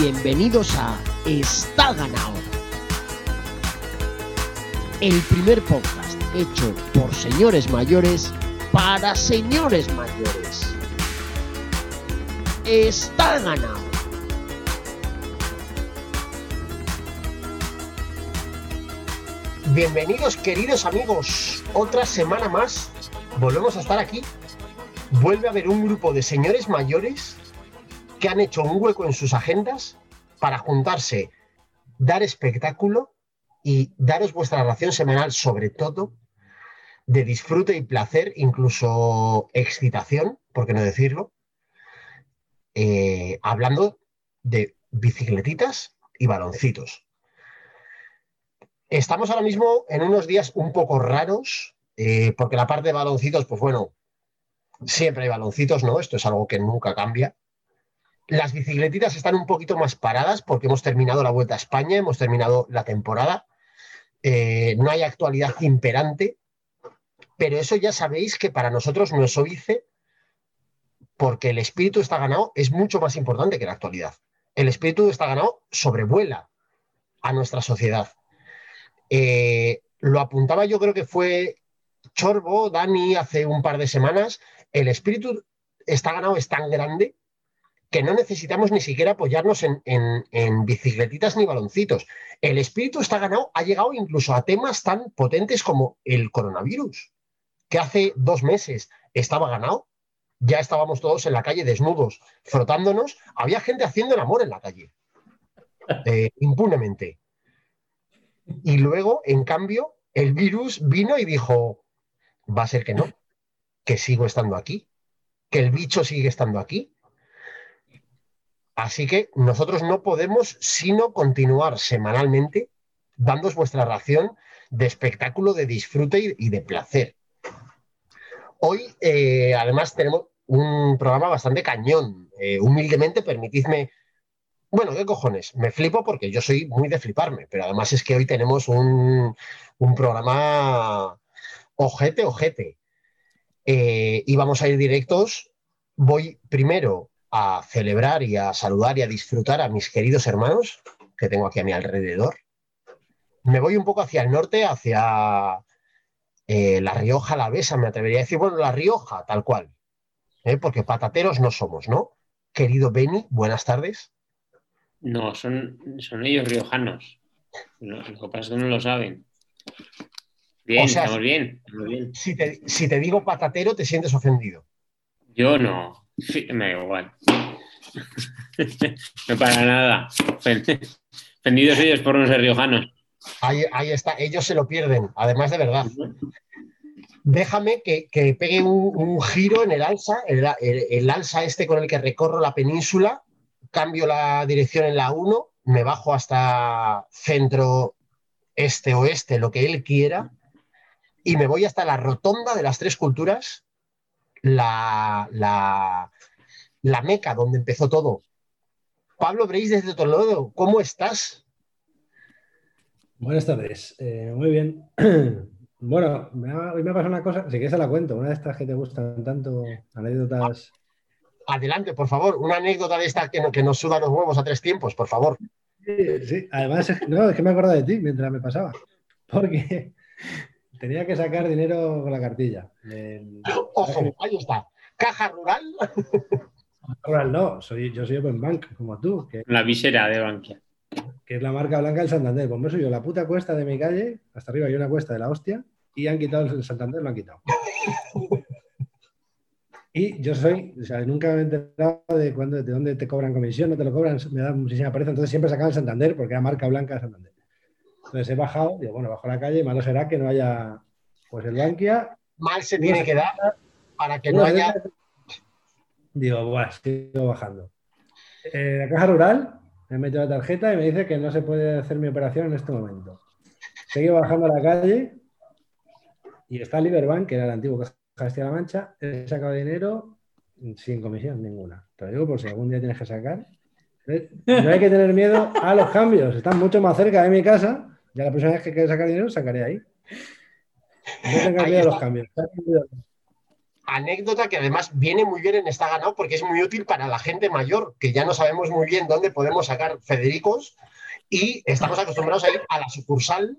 Bienvenidos a Está ganado. El primer podcast hecho por señores mayores para señores mayores. Está ganado. Bienvenidos queridos amigos, otra semana más volvemos a estar aquí. Vuelve a haber un grupo de señores mayores que han hecho un hueco en sus agendas para juntarse, dar espectáculo y daros vuestra ración semanal, sobre todo de disfrute y placer, incluso excitación, por qué no decirlo, eh, hablando de bicicletitas y baloncitos. Estamos ahora mismo en unos días un poco raros, eh, porque la parte de baloncitos, pues bueno, siempre hay baloncitos, ¿no? Esto es algo que nunca cambia. Las bicicletitas están un poquito más paradas porque hemos terminado la Vuelta a España, hemos terminado la temporada. Eh, no hay actualidad imperante, pero eso ya sabéis que para nosotros no es óbice porque el espíritu está ganado es mucho más importante que la actualidad. El espíritu está ganado sobrevuela a nuestra sociedad. Eh, lo apuntaba yo creo que fue Chorbo, Dani, hace un par de semanas. El espíritu está ganado es tan grande que no necesitamos ni siquiera apoyarnos en, bicicletitas ni baloncitos. El espíritu está ganado, ha llegado incluso a temas tan potentes como el coronavirus, que hace dos meses estaba ganado, ya estábamos todos en la calle desnudos, frotándonos, había gente haciendo el amor en la calle, eh, impunemente. Y luego, en cambio, el virus vino y dijo, va a ser que no, que sigo estando aquí, que el bicho sigue estando aquí, Así que nosotros no podemos sino continuar semanalmente dándos vuestra ración de espectáculo, de disfrute y, de placer. Hoy, eh, además, tenemos un programa bastante cañón. Eh, humildemente, permitidme. Bueno, ¿qué cojones? Me flipo porque yo soy muy de fliparme, pero además es que hoy tenemos un, programa ojete, ojete. Eh, y vamos a ir directos. Voy primero a celebrar y a saludar y a disfrutar a mis queridos hermanos que tengo aquí a mi alrededor. Me voy un poco hacia el norte, hacia eh, La Rioja, La Besa, me atrevería a decir, bueno, La Rioja, tal cual, ¿eh? porque patateros no somos, ¿no? Querido Beni, buenas tardes. No, son, son ellos riojanos. lo que pasa es que no lo saben. Bien, estamos bien. Si, te, si te digo patatero, te sientes ofendido. Yo no. Me da igual. no para nada. Ofendidos ellos por no ser riojanos. Ahí, está, ellos se lo pierden, además de verdad. Déjame que, pegue un, giro en el alza, el, alza este con el que recorro la península, cambio la dirección en la 1, me bajo hasta centro este oeste, lo que él quiera, y me voy hasta la rotonda de las tres culturas, la, la, meca donde empezó todo. Pablo Breis desde Toledo, ¿cómo estás? Buenas tardes, eh, muy bien. bueno, hoy me ha pasado una cosa, si quieres se la cuento, una de estas que te gustan tanto, anécdotas. Adelante, por favor, una anécdota de esta que, que nos suda los huevos a tres tiempos, por favor. Sí, además, no, es que me acuerdo de ti mientras me pasaba. Porque Tenía que sacar dinero con la cartilla. Ojo, ahí está. Caja rural. Rural no, soy, yo soy Open Bank, como tú. la visera de Bankia. Que es la marca blanca del Santander. Pues me soy yo la puta cuesta de mi calle, hasta arriba hay una cuesta de la hostia, y han quitado el Santander, lo han quitado. Y yo soy, o sea, nunca me he enterado de, cuándo, de dónde te cobran comisión, no te lo cobran, me da muchísima pereza. Entonces siempre sacaban el Santander porque era marca blanca de Santander. Entonces he bajado, digo, bueno, bajo la calle, malo será que no haya, pues el Bankia. Mal se tiene que dar para que no haya. Digo, bueno, sigo bajando. Eh, la caja rural, me metido la tarjeta y me dice que no se puede hacer mi operación en este momento. Seguí bajando a la calle y está Liberbank, que era el antiguo Caja de Castilla-La Mancha. He sacado dinero sin comisión ninguna. Te lo digo por si algún día tienes que sacar. No hay que tener miedo a los cambios. Están mucho más cerca de mi casa ya la próxima vez que quiera sacar dinero, sacaré ahí. No tengas miedo a los cambios. anécdota que además viene muy bien en Está Ganado porque es muy útil para la gente mayor, que ya no sabemos muy bien dónde podemos sacar Federicos y estamos acostumbrados a ir a la sucursal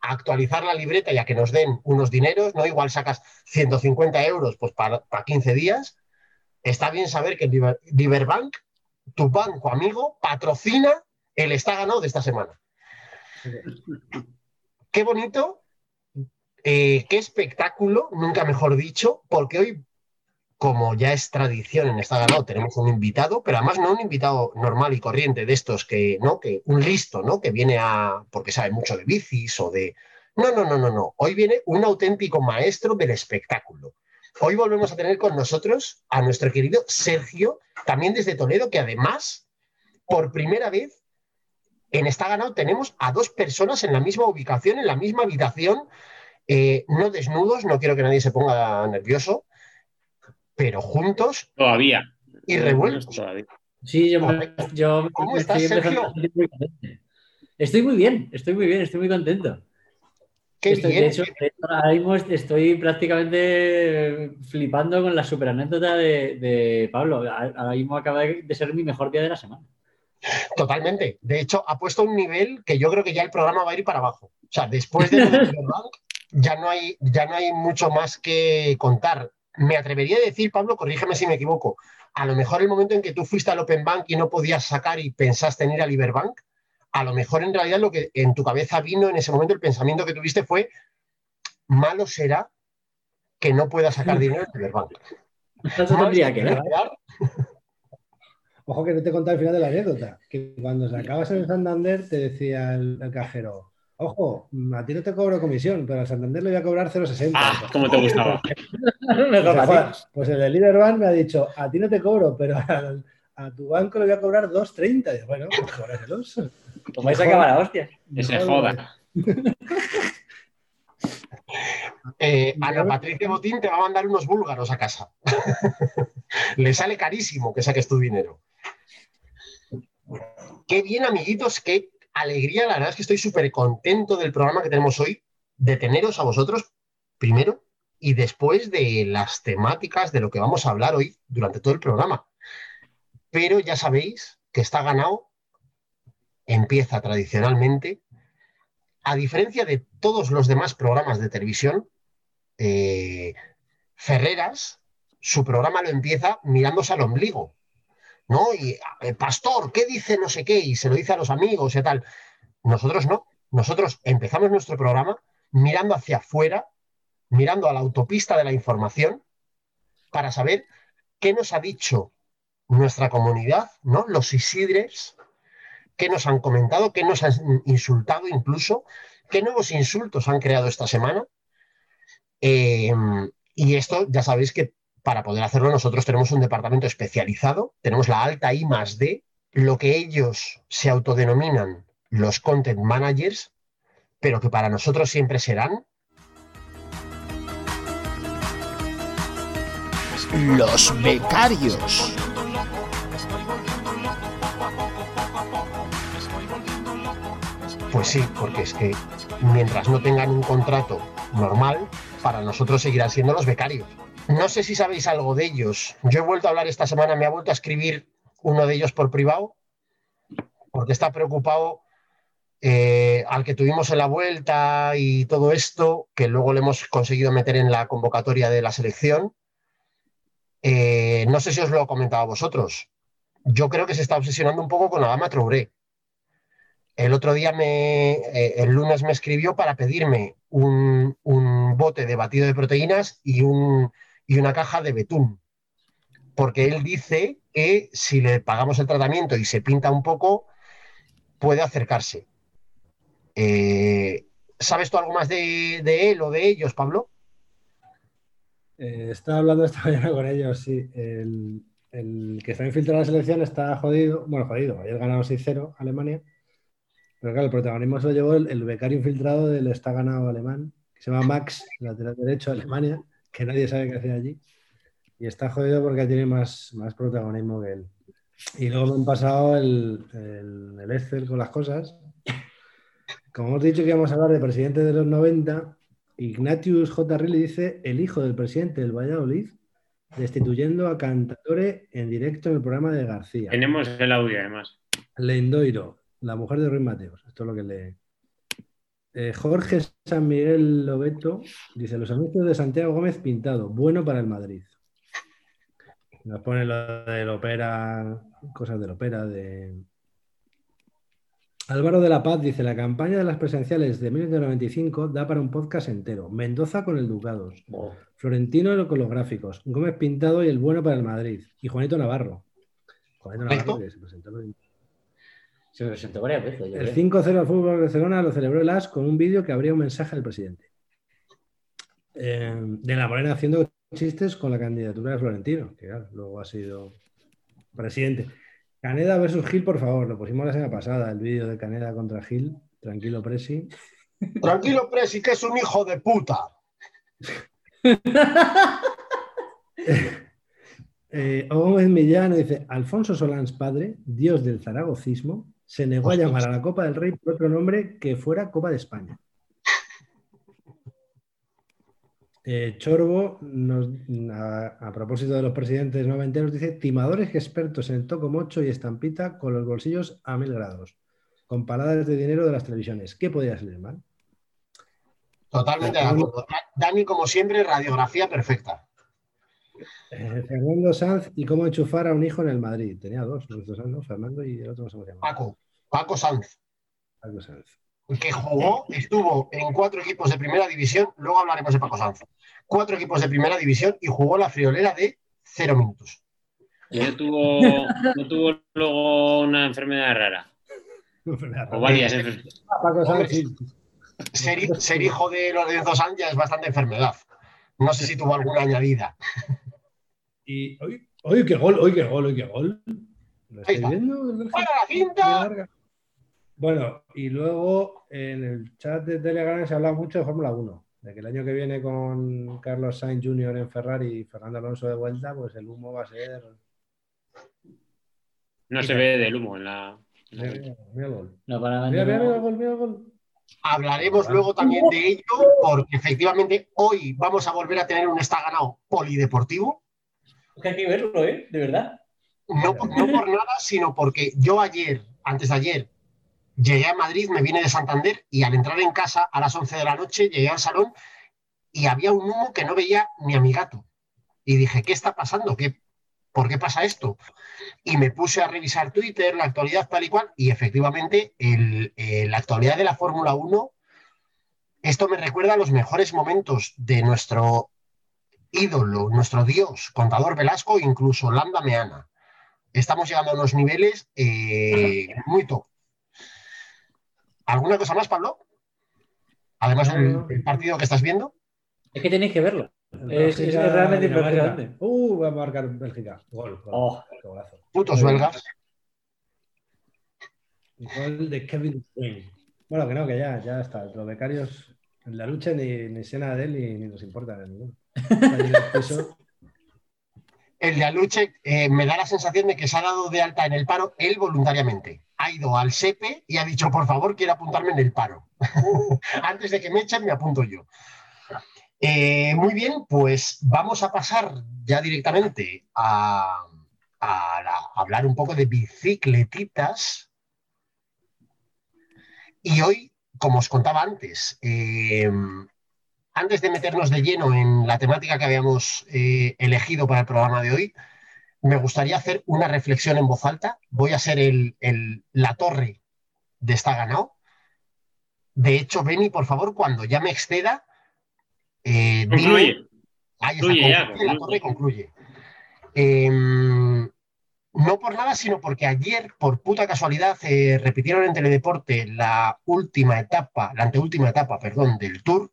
a actualizar la libreta y a que nos den unos dineros, ¿no? Igual sacas 150 euros pues para, 15 días. Está bien saber que Liberbank, tu banco amigo, patrocina el Está Ganado de esta semana. Qué bonito eh, qué espectáculo, nunca mejor dicho, porque hoy, como ya es tradición en esta ganado, tenemos un invitado, pero además no un invitado normal y corriente de estos que, ¿no? Que un listo, ¿no? Que viene a, porque sabe mucho de bicis o de... No, no, no, no, no. Hoy viene un auténtico maestro del espectáculo. Hoy volvemos a tener con nosotros a nuestro querido Sergio, también desde Toledo, que además, por primera vez, en esta ganado tenemos a dos personas en la misma ubicación, en la misma habitación, eh, no desnudos, no quiero que nadie se ponga nervioso, pero juntos. Todavía. Y revueltos. Sí, yo, ¿Cómo estás, Sergio? Estoy muy bien, estoy muy bien, estoy muy contento. Qué estoy, bien. De hecho, ahora mismo estoy prácticamente flipando con la super anécdota de, Pablo. Ahora mismo acaba de ser mi mejor día de la semana. Totalmente. De hecho, ha puesto un nivel que yo creo que ya el programa va a ir para abajo. O sea, después de ya no hay, ya no hay mucho más que contar. Me atrevería a decir, Pablo, corrígeme si me equivoco, a lo mejor el momento en que tú fuiste al Open Bank y no podías sacar y pensaste en ir al Liberbank, a lo mejor en realidad lo que en tu cabeza vino en ese momento, el pensamiento que tuviste fue, malo será que no pueda sacar dinero en Liberbank. tendría que Ojo que no te contaba el final de la anécdota, que cuando sacabas en Santander te decía el cajero, Ojo, a ti no te cobro comisión, pero al Santander le voy a cobrar 0,60. Ah, como te gustaba. pues el de Liderbank me ha dicho, a ti no te cobro, pero a tu banco le voy a cobrar 2,30. Bueno, pues cobráselos. Pues vais a acabar a hostia. Que se joda. Eh, Ana Patricia Botín te va a mandar unos búlgaros a casa. Le sale carísimo que saques tu dinero. Qué bien, amiguitos, qué alegría, la verdad es que estoy súper contento del programa que tenemos hoy, de teneros a vosotros primero y después de las temáticas de lo que vamos a hablar hoy durante todo el programa. Pero ya sabéis que está ganado, empieza tradicionalmente, a diferencia de todos los demás programas de televisión, eh, Ferreras, su programa lo empieza mirándose al ombligo. ¿No? Y el pastor, ¿qué dice no sé qué? Y se lo dice a los amigos y tal. Nosotros no. Nosotros empezamos nuestro programa mirando hacia afuera, mirando a la autopista de la información, para saber qué nos ha dicho nuestra comunidad, ¿no? Los Isidres, qué nos han comentado, qué nos han insultado incluso, qué nuevos insultos han creado esta semana. Eh, y esto ya sabéis que para poder hacerlo nosotros tenemos un departamento especializado, tenemos la alta I más D, lo que ellos se autodenominan los content managers, pero que para nosotros siempre serán los becarios. Pues sí, porque es que mientras no tengan un contrato normal, para nosotros seguirán siendo los becarios. No sé si sabéis algo de ellos. Yo he vuelto a hablar esta semana, me ha vuelto a escribir uno de ellos por privado, porque está preocupado eh, al que tuvimos en la vuelta y todo esto, que luego le hemos conseguido meter en la convocatoria de la selección. Eh, no sé si os lo he comentado a vosotros. Yo creo que se está obsesionando un poco con la dama Trouré. El otro día, me, eh, el lunes, me escribió para pedirme un bote de batido de proteínas y un, y una caja de betún. Porque él dice que si le pagamos el tratamiento y se pinta un poco, puede acercarse. Eh, ¿Sabes tú algo más de, él o de ellos, Pablo? Eh, estaba hablando esta mañana con ellos, sí. El, que está infiltrado en la selección está jodido. Bueno, jodido. Ayer ganado 6-0 Alemania. Pero claro, el protagonismo se lo llevó el, becario infiltrado del está ganado alemán, que se llama Max, lateral derecho de Alemania que nadie sabe qué hace allí. Y está jodido porque tiene más, más protagonismo que él. Y luego me han pasado el, el, Excel con las cosas. Como hemos dicho que íbamos a hablar de presidente de los 90, Ignatius J. Riley dice el hijo del presidente del Valladolid destituyendo a Cantatore en directo en el programa de García. Tenemos el audio además. Lendoiro, la mujer de Ruiz Mateos. Esto es lo que lee. Eh, Jorge San Miguel Lobeto dice: Los anuncios de Santiago Gómez pintado, bueno para el Madrid. Nos pone lo del ópera, cosas del ópera, de. Álvaro de la Paz dice: La campaña de las presenciales de 1995 da para un podcast entero. Mendoza con el Ducados. Florentino con los gráficos. Gómez Pintado y el bueno para el Madrid. Y Juanito Navarro. Juanito Navarro, que se presentó en Se presentó varias veces. yo El creo. 5-0 al fútbol de Barcelona lo celebró el AS con un vídeo que abría un mensaje al presidente. Eh, de la Morena haciendo chistes con la candidatura de Florentino, que claro, luego ha sido presidente. Caneda versus Gil, por favor, lo pusimos la semana pasada, el vídeo de Caneda contra Gil. Tranquilo, Presi. Tranquilo, Presi, que es un hijo de puta. Eh, Gómez Millán dice: Alfonso Solans, padre, dios del zaragocismo, se negó a llamar a la Copa del Rey por otro nombre que fuera Copa de España. Eh, Chorbo, nos- a, a propósito de los presidentes noventeros, dice: timadores expertos en tocomocho y estampita con los bolsillos a mil grados, con paradas de dinero de las televisiones. ¿Qué podría salir mal? Totalmente de acuerdo. Dani, como siempre, radiografía perfecta. Eh, Fernando Sanz y cómo enchufar a un hijo en el Madrid. Tenía dos, ¿no? Fernando y el otro no se llama. Paco, Paco Sanz, Paco Sanz. que jugó, estuvo en cuatro equipos de primera división, luego hablaremos de Paco Sanz. Cuatro equipos de primera división y jugó la friolera de cero minutos. Y no tuvo, no tuvo luego una enfermedad rara. O varias enfermedades. Paco Sanz, sí. Ser, ser hijo de Lorenzo Sanz ya es bastante enfermedad. No sé si tuvo alguna añadida. Y oye, oye, qué gol, oye, qué gol, oye, qué gol. ¿Lo estáis está. viendo? el Bélgica? ¡Fuera la. Bueno, y luego en el chat de Telegram se habla mucho de Fórmula 1, de que el año que viene con Carlos Sainz Jr. en Ferrari y Fernando Alonso de vuelta, pues el humo va a ser. No se ve del humo en la. Mira, mira, gol. No, para Mira, mira, mira gol, mira gol. Hablaremos luego también de ello, porque efectivamente hoy vamos a volver a tener un está ganado polideportivo. Que hay que verlo, ¿eh? De verdad. No, por- nada, sino porque yo ayer, antes de ayer, llegué a Madrid, me vine de Santander y al entrar en casa a las 11 de la noche llegué al salón y había un humo que no veía ni a mi gato. Y dije, ¿qué está pasando? ¿Qué, ¿Por qué pasa esto? Y me puse a revisar Twitter, la actualidad tal y cual, y efectivamente eh, la actualidad de la Fórmula 1, esto me recuerda a los mejores momentos de nuestro ídolo, nuestro dios, contador Velasco, incluso Landa Meana estamos llegando a unos niveles eh, muy top. ¿Alguna cosa más, Pablo? Además del, del partido que estás viendo. Es que tenéis que verlo. Es, realmente impresionante. Uh, va a marcar Bélgica. Gol, gol. Oh. Qué golazo. Putos belgas. Gol de Kevin De Bruyne. Bueno, que no, que ya, ya está. Los becarios en la lucha ni, ni sé nada de él ni, ni nos importa de ninguno. El de Aluche eh, me da la sensación de que se ha dado de alta en el paro él voluntariamente. Ha ido al SEPE y ha dicho, por favor, quiero apuntarme en el paro. Antes de que me echen, me apunto yo. Eh, muy bien, pues vamos a pasar ya directamente a hablar un poco de bicicletitas. Y hoy, como os contaba antes, eh, antes de meternos de lleno en la temática que habíamos eh, elegido para el programa de hoy, me gustaría hacer una reflexión en voz alta. Voy a ser el, el- la torre de esta ganado. De hecho, Beni, por favor, cuando ya me exceda, eh, dime- Concluye. Ahí está, Concluye ya, concluye, la torre concluye. Em, no por nada, sino porque ayer, por puta casualidad, eh, repitieron en Teledeporte la última etapa, la anteúltima etapa, perdón, del Tour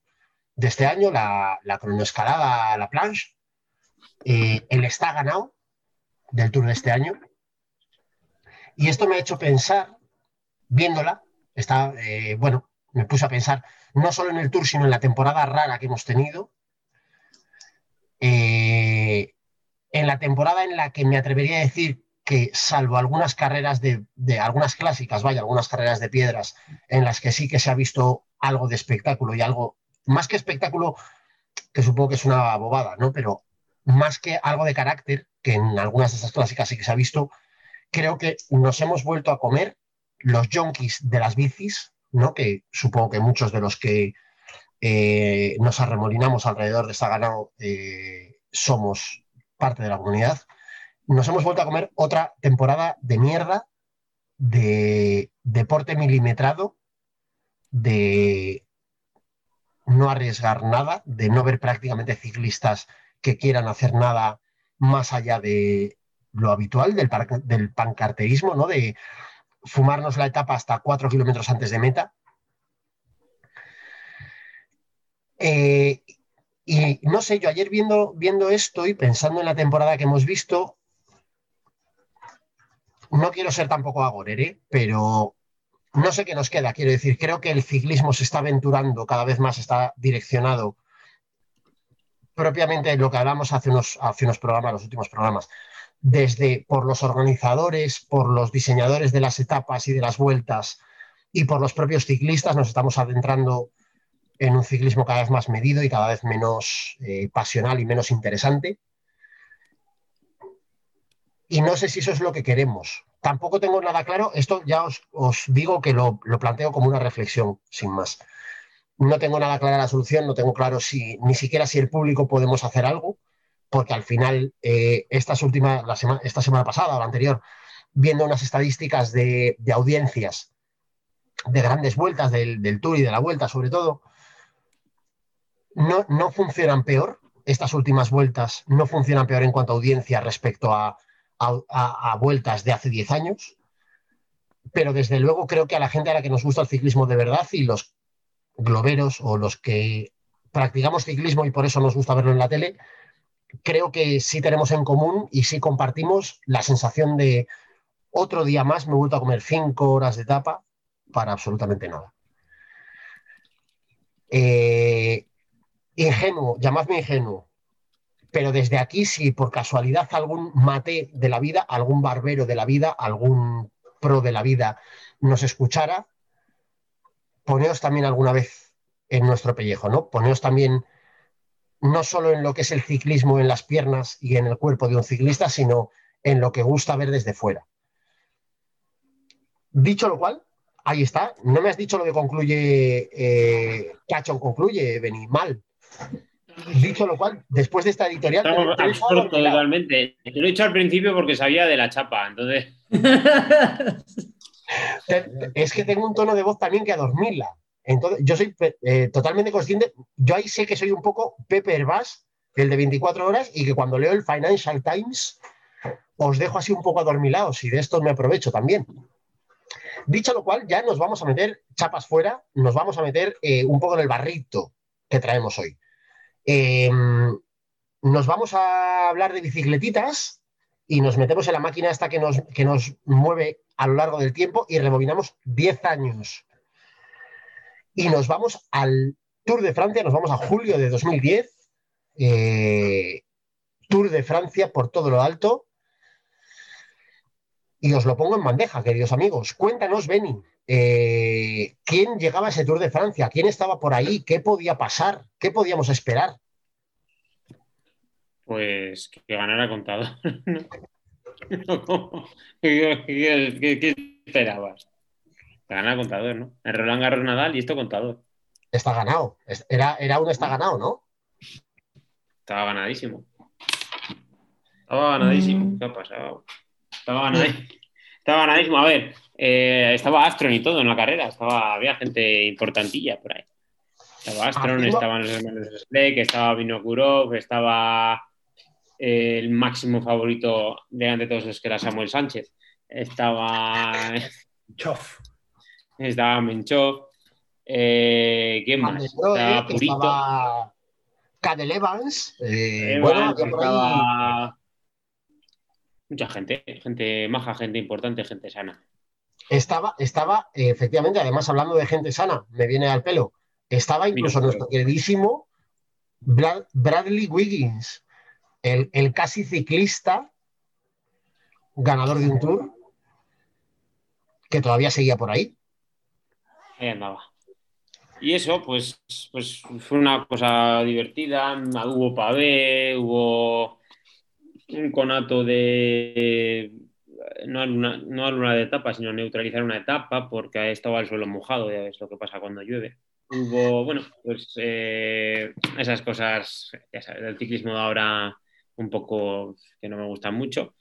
de este año, la, la cronoescalada la planche. Eh, el está ganado del Tour de este año. Y esto me ha hecho pensar, viéndola, está, eh, bueno, me puse a pensar no solo en el Tour, sino en la temporada rara que hemos tenido. Eh, en la temporada en la que me atrevería a decir que, salvo algunas carreras de algunas clásicas, vaya, algunas carreras de piedras, en las que sí que se ha visto algo de espectáculo y algo más que espectáculo, que supongo que es una bobada, ¿no? Pero más que algo de carácter, que en algunas de esas clásicas sí que se ha visto, creo que nos hemos vuelto a comer los junkies de las bicis, ¿no? Que supongo que muchos de los que eh, nos arremolinamos alrededor de esta ganado eh, somos parte de la comunidad. Nos hemos vuelto a comer otra temporada de mierda, de deporte milimetrado, de no arriesgar nada, de no ver prácticamente ciclistas que quieran hacer nada más allá de lo habitual del, pancarterismo, ¿no? De fumarnos la etapa hasta cuatro kilómetros antes de meta. Eh, y no sé, yo ayer viendo, viendo esto y pensando en la temporada que hemos visto, no quiero ser tampoco agorere, pero no sé qué nos queda. Quiero decir, creo que el ciclismo se está aventurando, cada vez más está direccionado propiamente lo que hablamos hace unos, hace unos programas, los últimos programas, desde por los organizadores, por los diseñadores de las etapas y de las vueltas y por los propios ciclistas, nos estamos adentrando en un ciclismo cada vez más medido y cada vez menos eh, pasional y menos interesante. Y no sé si eso es lo que queremos. Tampoco tengo nada claro. Esto ya os, digo que lo, planteo como una reflexión, sin más. No tengo nada clara la solución, no tengo claro si ni siquiera si el público podemos hacer algo, porque al final, eh, estas últimas, esta semana pasada o la anterior, viendo unas estadísticas de, audiencias de grandes vueltas del, del Tour y de la Vuelta, sobre todo, no, funcionan peor, estas últimas vueltas no funcionan peor en cuanto a audiencia respecto a, vueltas de hace 10 años, pero desde luego creo que a la gente a la que nos gusta el ciclismo de verdad y los globeros o los que practicamos ciclismo y por eso nos gusta verlo en la tele, creo que sí tenemos en común y sí compartimos la sensación de otro día más me he vuelto a comer cinco horas de etapa para absolutamente nada. Eh, ingenuo, llamadme ingenuo, pero desde aquí, si por casualidad algún mate de la vida, algún barbero de la vida, algún pro de la vida nos escuchara, poneos también alguna vez en nuestro pellejo, ¿no? Poneos también no solo en lo que es el ciclismo en las piernas y en el cuerpo de un ciclista, sino en lo que gusta ver desde fuera. Dicho lo cual, ahí está. No me has dicho lo que concluye, eh, concluye, Beni, mal. Dicho lo cual, después de esta editorial. totalmente. Te lo he dicho al principio porque sabía de la chapa, entonces. es que tengo un tono de voz también que a dormirla. Entonces, yo soy eh, totalmente consciente. Yo ahí sé que soy un poco Pepper Bass, el de 24 horas, y que cuando leo el Financial Times os dejo así un poco adormilados y de esto me aprovecho también. Dicho lo cual, ya nos vamos a meter chapas fuera, nos vamos a meter eh, un poco en el barrito que traemos hoy. Em, nos vamos a hablar de bicicletitas y nos metemos en la máquina esta que nos, que nos mueve a lo largo del tiempo y rebobinamos 10 años. Y nos vamos al Tour de Francia, nos vamos a julio de 2010. Eh, Tour de Francia por todo lo alto. Y os lo pongo en bandeja, queridos amigos. Cuéntanos, Beni, eh, ¿quién llegaba a ese Tour de Francia? ¿Quién estaba por ahí? ¿Qué podía pasar? ¿Qué podíamos esperar? Pues que ganara contador. ¿Qué, esperabas? Ganara contador, ¿no? El Roland Garros Nadal y esto contador. Está ganado. Era, era un está ganado, ¿no? Estaba ganadísimo. Estaba ganadísimo. ¿Qué ha pasado? Estaba ganadísimo. Estaba ganadísimo. A ver, eh, estaba Astron y todo en la carrera. Estaba, había gente importantilla por ahí. Estaba Astron, estaban los hermanos Sleck, estaba Vinokurov, estaba eh, el máximo favorito de de todos los que era Samuel Sánchez. Estaba. Chof. Estaba Menchov. Eh, ¿Quién más? estaba Purito. Estaba Cadel Evans. bueno, estaba... Mucha gente, gente maja, gente importante, gente sana. Estaba, estaba, efectivamente, además hablando de gente sana, me viene al pelo, estaba incluso nuestro queridísimo Bradley Wiggins, el, casi ciclista, ganador de un tour, que todavía seguía por ahí. Ahí andaba. y eso, pues, pues fue una cosa divertida. Hubo pavé, hubo un conato de no a luna, no a luna de etapa, sino neutralizar una etapa porque estaba el suelo mojado, ya ves lo que pasa cuando llueve. Hubo, bueno, pues eh, esas cosas, ya del ciclismo ahora un poco que no me gustan mucho.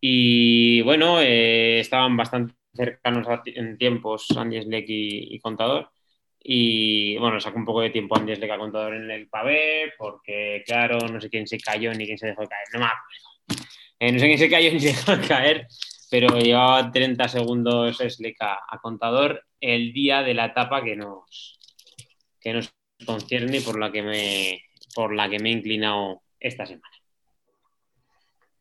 Y bueno, eh, estaban bastante cercanos en tiempos Andy Schleck y, y Contador. Y bueno, sacó un poco de tiempo Andy Schleck a Contador en el pavé, porque claro, no sé quién se cayó ni quién se dejó caer, no me acuerdo. Eh, no sé quién se cayó ni se dejó caer, pero llevaba 30 segundos Schleck a, a Contador el día de la etapa que nos, que nos concierne y por la que me, por la que me he inclinado esta semana.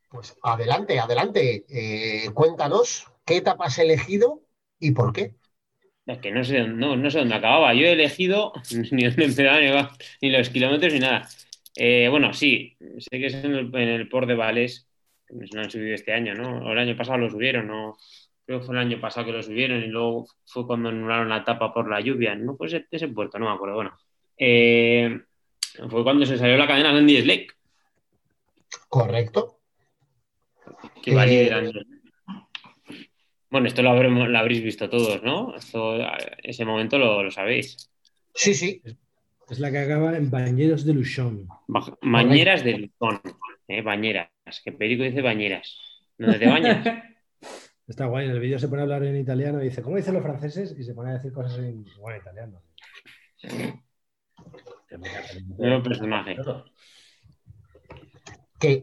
Pues adelante, adelante. Eh, cuéntanos qué etapa has elegido y por qué. Es que no sé, no, no sé dónde acababa. Yo he elegido ni dónde empezaba, ni, los kilómetros, ni nada. Eh, bueno, sí, sé que es en el, en el Port de Vales, no se lo han subido este año, ¿no? O el año pasado lo subieron, ¿no? Creo que fue el año pasado que lo subieron y luego fue cuando anularon la etapa por la lluvia. No puede ser de ese puerto, no me acuerdo. Bueno, Eh, fue cuando se salió la cadena de Andy Slake, Correcto. que va a Eh. Bueno, esto lo, habremos- lo habréis visto todos, ¿no? Esto, ese momento lo, lo sabéis. Sí, sí. Es la que acaba en Bañeros de Luchón. Ba- Bañeras de Luzón, eh, bañeras. Que Perico dice bañeras. ¿Dónde te bañas? Está guay. En el vídeo se pone a hablar en italiano y dice, ¿cómo dicen los franceses? Y se pone a decir cosas en bueno, italiano. Nuevo personaje.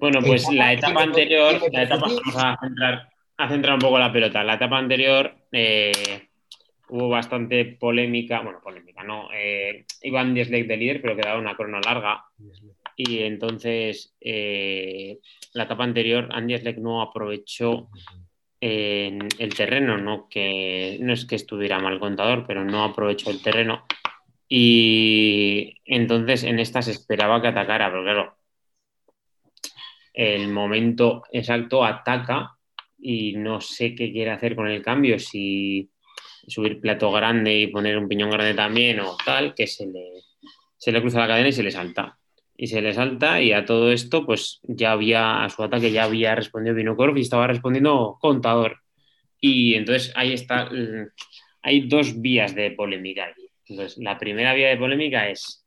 Bueno, pues la etapa anterior, la etapa, vamos a centrar, a centrar un poco la pelota. La etapa anterior eh, hubo bastante polémica, bueno, polémica, no. Eh, iba Andy Slade de líder, pero quedaba una corona larga. Y entonces, eh, la etapa anterior, Andy Slade no aprovechó eh, el terreno, no, que, no es que estuviera mal contador, pero no aprovechó el terreno. Y entonces en esta se esperaba que atacara, pero claro, el momento exacto ataca y no sé qué quiere hacer con el cambio, si subir plato grande y poner un piñón grande también o tal, que se le, se le cruza la cadena y se le salta. Y se le salta y a todo esto pues ya había, a su ataque ya había respondido Vinokorov y estaba respondiendo Contador. Y entonces ahí está, mm, hay dos vías de polémica. Entonces, la primera vía de polémica es,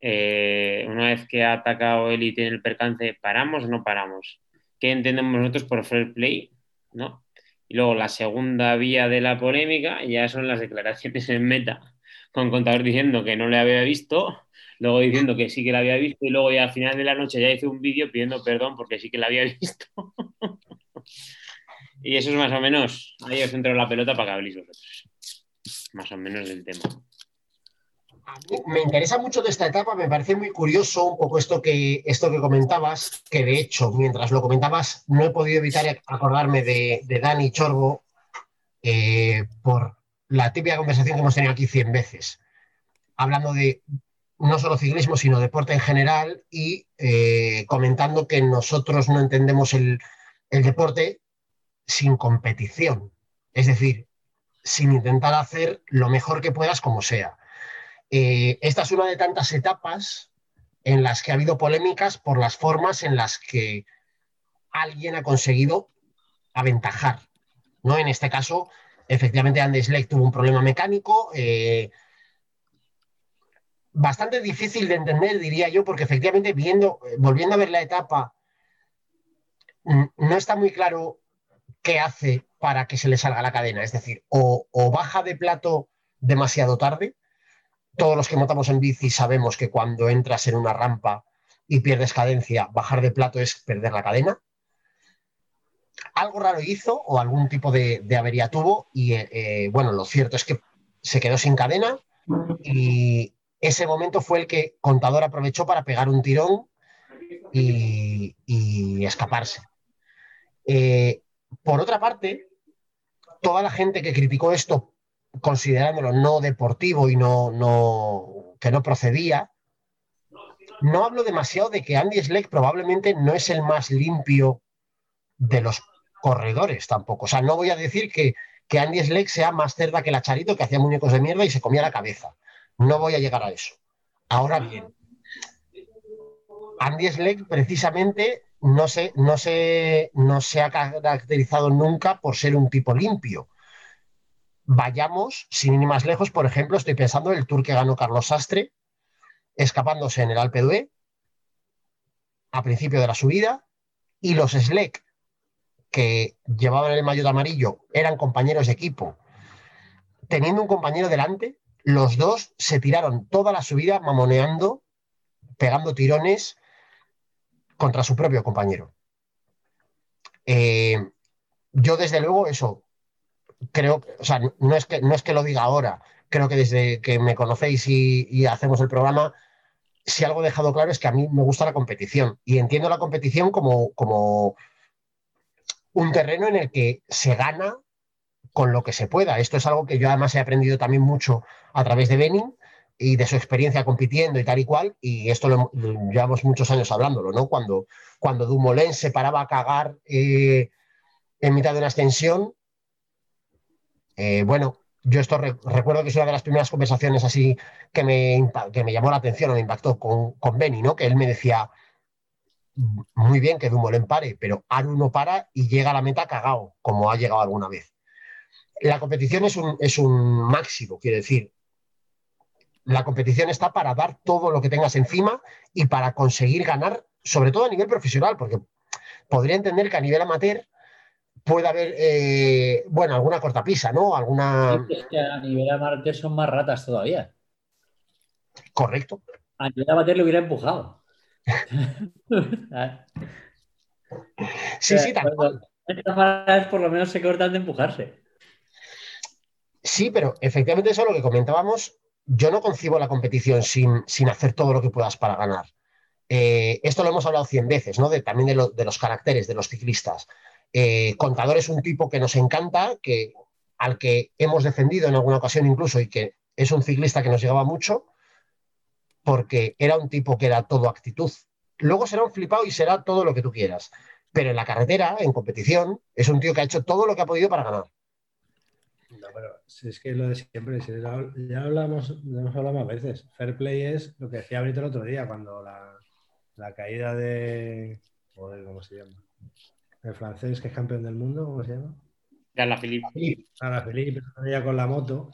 eh, una vez que ha atacado él y tiene el percance, ¿paramos o no paramos? ¿Qué entendemos nosotros por fair play? ¿No? Y luego la segunda vía de la polémica ya son las declaraciones en meta, con contador diciendo que no le había visto, luego diciendo que sí que la había visto y luego ya al final de la noche ya hizo un vídeo pidiendo perdón porque sí que la había visto. y eso es más o menos, ahí os entro la pelota para que habléis vosotros. Más o menos del tema. Me interesa mucho de esta etapa, me parece muy curioso un poco esto que, esto que comentabas, que de hecho, mientras lo comentabas, no he podido evitar acordarme de, de Dani Chorbo eh, por la típica conversación que hemos tenido aquí 100 veces, hablando de no solo ciclismo, sino deporte en general y eh, comentando que nosotros no entendemos el, deporte sin competición, es decir, sin intentar hacer lo mejor que puedas como sea. Eh, esta es una de tantas etapas en las que ha habido polémicas por las formas en las que alguien ha conseguido aventajar. ¿no? En este caso, efectivamente, Andy Schleck tuvo un problema mecánico eh, bastante difícil de entender, diría yo, porque efectivamente, viendo, eh, volviendo a ver la etapa, no está muy claro qué hace para que se le salga la cadena. Es decir, o, baja de plato demasiado tarde, todos los que montamos en bici sabemos que cuando entras en una rampa y pierdes cadencia, bajar de plato es perder la cadena. Algo raro hizo o algún tipo de, de avería tuvo y eh, eh, bueno, lo cierto es que se quedó sin cadena y ese momento fue el que Contador aprovechó para pegar un tirón y, escaparse. Eh, por otra parte, toda la gente que criticó esto considerándolo no deportivo y no, no, que no procedía, no hablo demasiado de que Andy Schleck probablemente no es el más limpio de los corredores tampoco. O sea, no voy a decir que, que Andy Schleck sea más cerda que la Charito, que hacía muñecos de mierda y se comía la cabeza. No voy a llegar a eso. Ahora bien, Andy Schleck precisamente no se, no, se, no se ha caracterizado nunca por ser un tipo limpio. Vayamos, sin ir más lejos, por ejemplo, estoy pensando en el tour que ganó Carlos Sastre, escapándose en el Alpe d'Huez a principio de la subida, y los Sleck que llevaban el maillot amarillo eran compañeros de equipo. Teniendo un compañero delante, los dos se tiraron toda la subida mamoneando, pegando tirones contra su propio compañero. Eh, yo, desde luego, eso creo, o sea, no es, que, no es que lo diga ahora, creo que desde que me conocéis y, y hacemos el programa, si algo he dejado claro es que a mí me gusta la competición y entiendo la competición como, como un terreno en el que se gana con lo que se pueda. Esto es algo que yo además he aprendido también mucho a través de Benin y de su experiencia compitiendo y tal y cual, y esto lo, llevamos muchos años hablándolo, ¿no? Cuando, cuando Dumoulin se paraba a cagar eh, en mitad de una extensión, eh, bueno, yo esto re- recuerdo que es una de las primeras conversaciones así que me, que me llamó la atención o me impactó con, con Benny, ¿no? Que él me decía, muy bien que Dumoulin pare, pero Aru no para y llega a la meta cagao, como ha llegado alguna vez. La competición es un, es un máximo, quiere decir, la competición está para dar todo lo que tengas encima y para conseguir ganar, sobre todo a nivel profesional, porque podría entender que a nivel amateur puede haber, eh, bueno, alguna cortapisa, ¿no? Alguna... Es que a nivel amateur son más ratas todavía. Correcto. A nivel amateur le hubiera empujado. Sí, sí, tal cual. Estas por lo menos se cortan de empujarse. Sí, pero efectivamente eso es lo que comentábamos. Yo no concibo la competición sin, sin hacer todo lo que puedas para ganar. Eh, esto lo hemos hablado cien veces, ¿no? También de los caracteres de los ciclistas. Eh, Contador es un tipo que nos encanta, que, al que hemos defendido en alguna ocasión incluso y que es un ciclista que nos llegaba mucho porque era un tipo que era todo actitud. Luego será un flipado y será todo lo que tú quieras. Pero en la carretera, en competición, es un tío que ha hecho todo lo que ha podido para ganar. No, pero si es que lo de siempre, si ya, hablamos, ya hemos hablado más veces. Fair play es lo que decía Brito el otro día, cuando la, la caída de. Joder, ¿cómo se llama? El francés que es campeón del mundo, ¿cómo se llama? Filip. Ahora Felipe ella con la moto.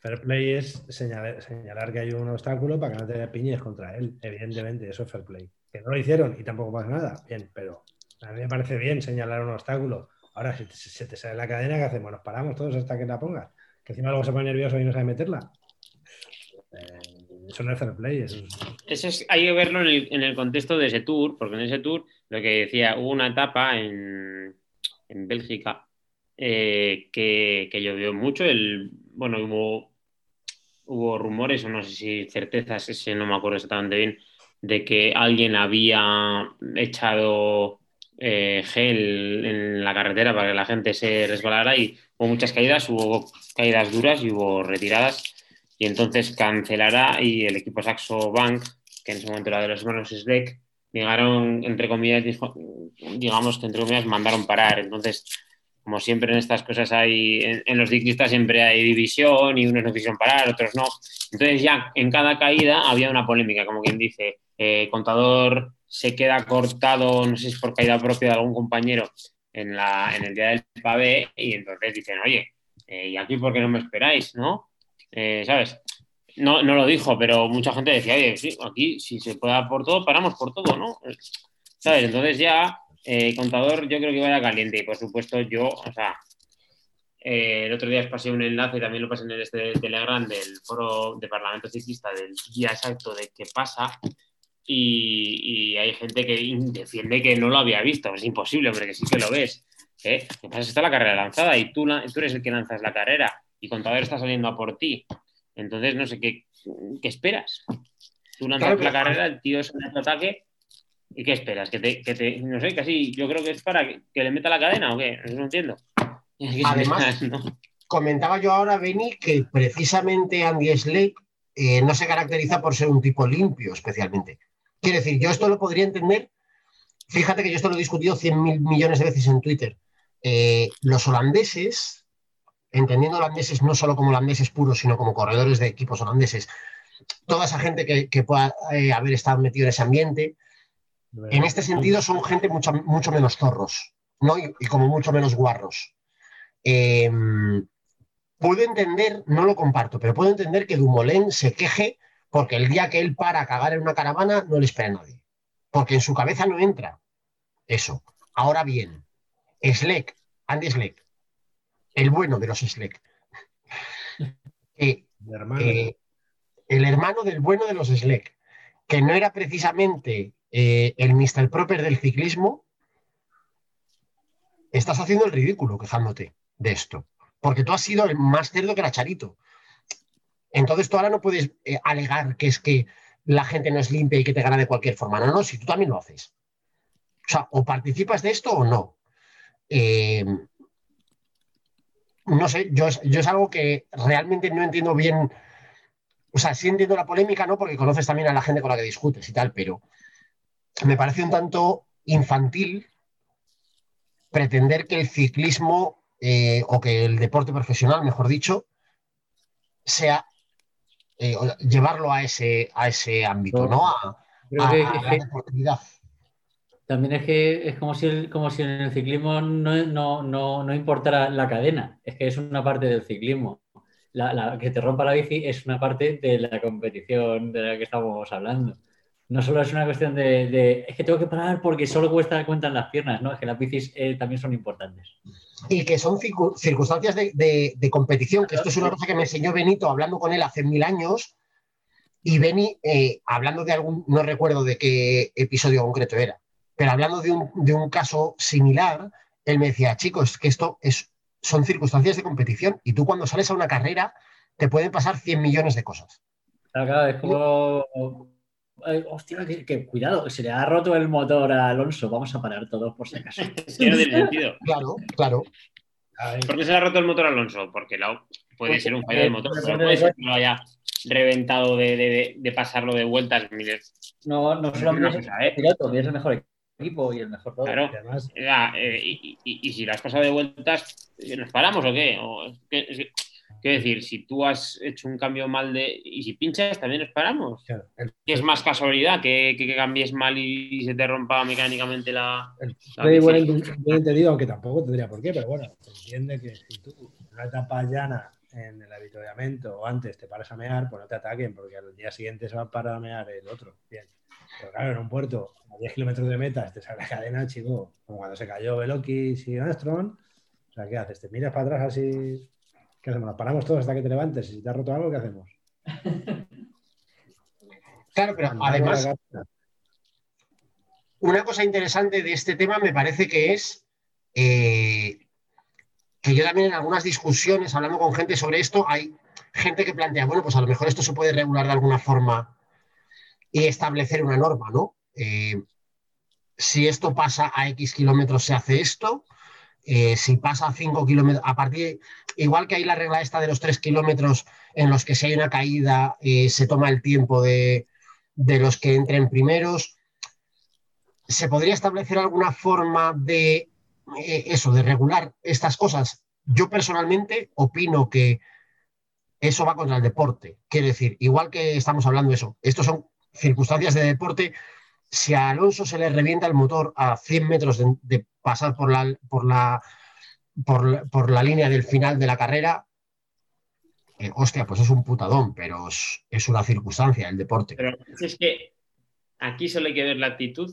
Fair play es señalar, señalar que hay un obstáculo para que no te piñes contra él. Evidentemente, eso es fair play. Que no lo hicieron y tampoco pasa nada. Bien, pero a mí me parece bien señalar un obstáculo. Ahora, si se te sale la cadena, ¿qué hacemos? Nos paramos todos hasta que la pongas. Que encima luego se pone nervioso y no sabe meterla. Eh, eso no es fair play. Eso es- Eso es- hay que verlo en el, en el contexto de ese tour, porque en ese tour, lo que decía, hubo una etapa en, en Bélgica eh, que, que llovió mucho. El, bueno, hubo, hubo rumores, o no sé si certezas, ese no me acuerdo exactamente bien, de que alguien había echado eh, gel en la carretera para que la gente se resbalara y hubo muchas caídas, hubo caídas duras y hubo retiradas y entonces cancelará y el equipo Saxo Bank, que en ese momento era de los hermanos Sleck, llegaron, entre comillas, dijo- digamos que entre comillas mandaron parar. Entonces, como siempre en estas cosas hay, en, los ciclistas siempre hay división y unos no quisieron parar, otros no. Entonces ya en cada caída había una polémica, como quien dice, eh, contador se queda cortado, no sé si es por caída propia de algún compañero en, la, en el día del pavé y entonces dicen, oye, eh, ¿y aquí por qué no me esperáis? ¿No? Eh, ¿Sabes? No, no lo dijo, pero mucha gente decía, oye, sí, aquí si se puede por todo, paramos por todo, ¿no? ¿Sabes? Entonces ya, eh, contador, yo creo que vaya caliente y por supuesto yo, o sea, eh, el otro día os pasé un enlace, también lo pasé en este Telegram del foro de Parlamento Ciclista del día exacto de qué pasa y, y hay gente que defiende que no lo había visto, es imposible, hombre, que sí que lo ves. ¿eh? Lo que pasa es que está la carrera lanzada y tú, eres el que lanzas la carrera y contador está saliendo a por ti. Entonces, no sé qué, qué esperas. Tú lanzas Claro, la carrera, el tío es un ataque. ¿Y qué esperas? ¿Que te, que te- no sé, casi yo creo que es para que, que le meta la cadena o qué? No entiendo. ¿Qué Además- no? Comentaba yo ahora, Benny, que precisamente Andy Slade eh, no se caracteriza por ser un tipo limpio especialmente. Quiero decir, yo esto lo podría entender, fíjate que yo esto lo he discutido 100 mil millones de veces en Twitter. Eh, los holandeses, entendiendo holandeses no solo como holandeses puros, sino como corredores de equipos holandeses, toda esa gente que, que pueda eh, haber estado metido en ese ambiente. En este sentido son gente mucho, menos zorros, ¿no? Y, y como mucho menos guarros. Eh, puedo entender, no lo comparto, pero puedo entender que Dumoulin se queje porque el día que él para a cagar en una caravana no le espera a nadie. Porque en su cabeza no entra eso. Ahora bien, Sleck, Andy Sleck, el bueno de los Sleck, eh, hermano. eh, el hermano del bueno de los Sleck, que no era precisamente eh, el Mr. Proper del ciclismo, estás haciendo el ridículo quejándote de esto. Porque tú has sido el más cerdo que era Charito. Entonces tú ahora no puedes eh, alegar que es que la gente no es limpia y que te gana de cualquier forma. No, no, si tú también lo haces. O sea, o participas de esto o no. Eh, no sé, yo, es- algo que realmente no entiendo bien. O sea, sí entiendo la polémica, ¿no? Porque conoces también a la gente con la que discutes y tal, pero me parece un tanto infantil pretender que el ciclismo eh, o que el deporte profesional, mejor dicho, sea eh, llevarlo a ese, a ese ámbito, ¿no? A, Creo a- que, a es la deportividad. también es que es como si, el- como si en el ciclismo no, no, no, no importara la cadena. Es que es una parte del ciclismo. La, la- que te rompa la bici es una parte de la competición de la que estamos hablando. No solo es una cuestión de, de, es que tengo que parar porque solo cuesta, cuentan las piernas, ¿no? Es que las bicis eh, también son importantes. y que son circu- circunstancias de, de- de competición, que esto es una cosa que me enseñó Benito hablando con él hace mil años, y Beni, eh, hablando de algún, no recuerdo de qué episodio concreto era, pero hablando de un, de un caso similar, él me decía, chicos, que esto es, son circunstancias de competición, y tú cuando sales a una carrera te pueden pasar 100 millones de cosas. Claro, claro, es como. Ay, hostia, que, que cuidado, se le ha roto el motor a Alonso. Vamos a parar todos por si acaso. Es que no tiene sentido. Claro, claro. ¿Por qué se le ha roto el motor a Alonso? Porque la- puede ser un fallo del motor, pero no puede ser que lo haya reventado de, de- de pasarlo de vueltas. Mire, No, no solamente Una es ¿eh? el piloto, que es el mejor equipo y el mejor todo. Claro. Y además, Ah, eh, y, y- y si lo has pasado de vueltas, ¿nos paramos o qué? O, que- quiero decir, si tú has hecho un cambio mal de. Y si pinchas, también nos paramos. claro, el, es más casualidad que, que- que cambies mal y se te rompa mecánicamente la. el la bien entendido, aunque tampoco tendría por qué, pero bueno, se entiende que si tú en una etapa llana en el avituallamiento o antes te paras a mear, pues no te ataquen, porque al día siguiente se va a parar a mear el otro. Bien. Pero claro, en un puerto a 10 kilómetros de meta, te sale la cadena, chico, como cuando se cayó Velokis y Armstrong. O sea, ¿qué haces? ¿Te miras para atrás así? ¿Qué hacemos? ¿Nos paramos todos hasta que te levantes? Y si te has roto algo, ¿qué hacemos? Claro, pero además, una cosa interesante de este tema me parece que es eh, que yo también en algunas discusiones, hablando con gente sobre esto, hay gente que plantea, bueno, pues a lo mejor esto se puede regular de alguna forma y establecer una norma, ¿no? Eh, si esto pasa a X kilómetros se hace esto, eh, si pasa a 5 kilómetros, a partir, igual que hay la regla esta de los 3 kilómetros en los que si hay una caída eh, se toma el tiempo de, de los que entren primeros, ¿se podría establecer alguna forma de eh, eso, de regular estas cosas? Yo personalmente opino que eso va contra el deporte. Quiero decir, igual que estamos hablando de eso, estos son circunstancias de deporte. Si a Alonso se le revienta el motor a 100 metros de pasar por la, por, la, por, la, por la línea del final de la carrera, eh, hostia, pues es un putadón, pero es, una circunstancia el deporte. Pero es que aquí solo hay que ver la actitud.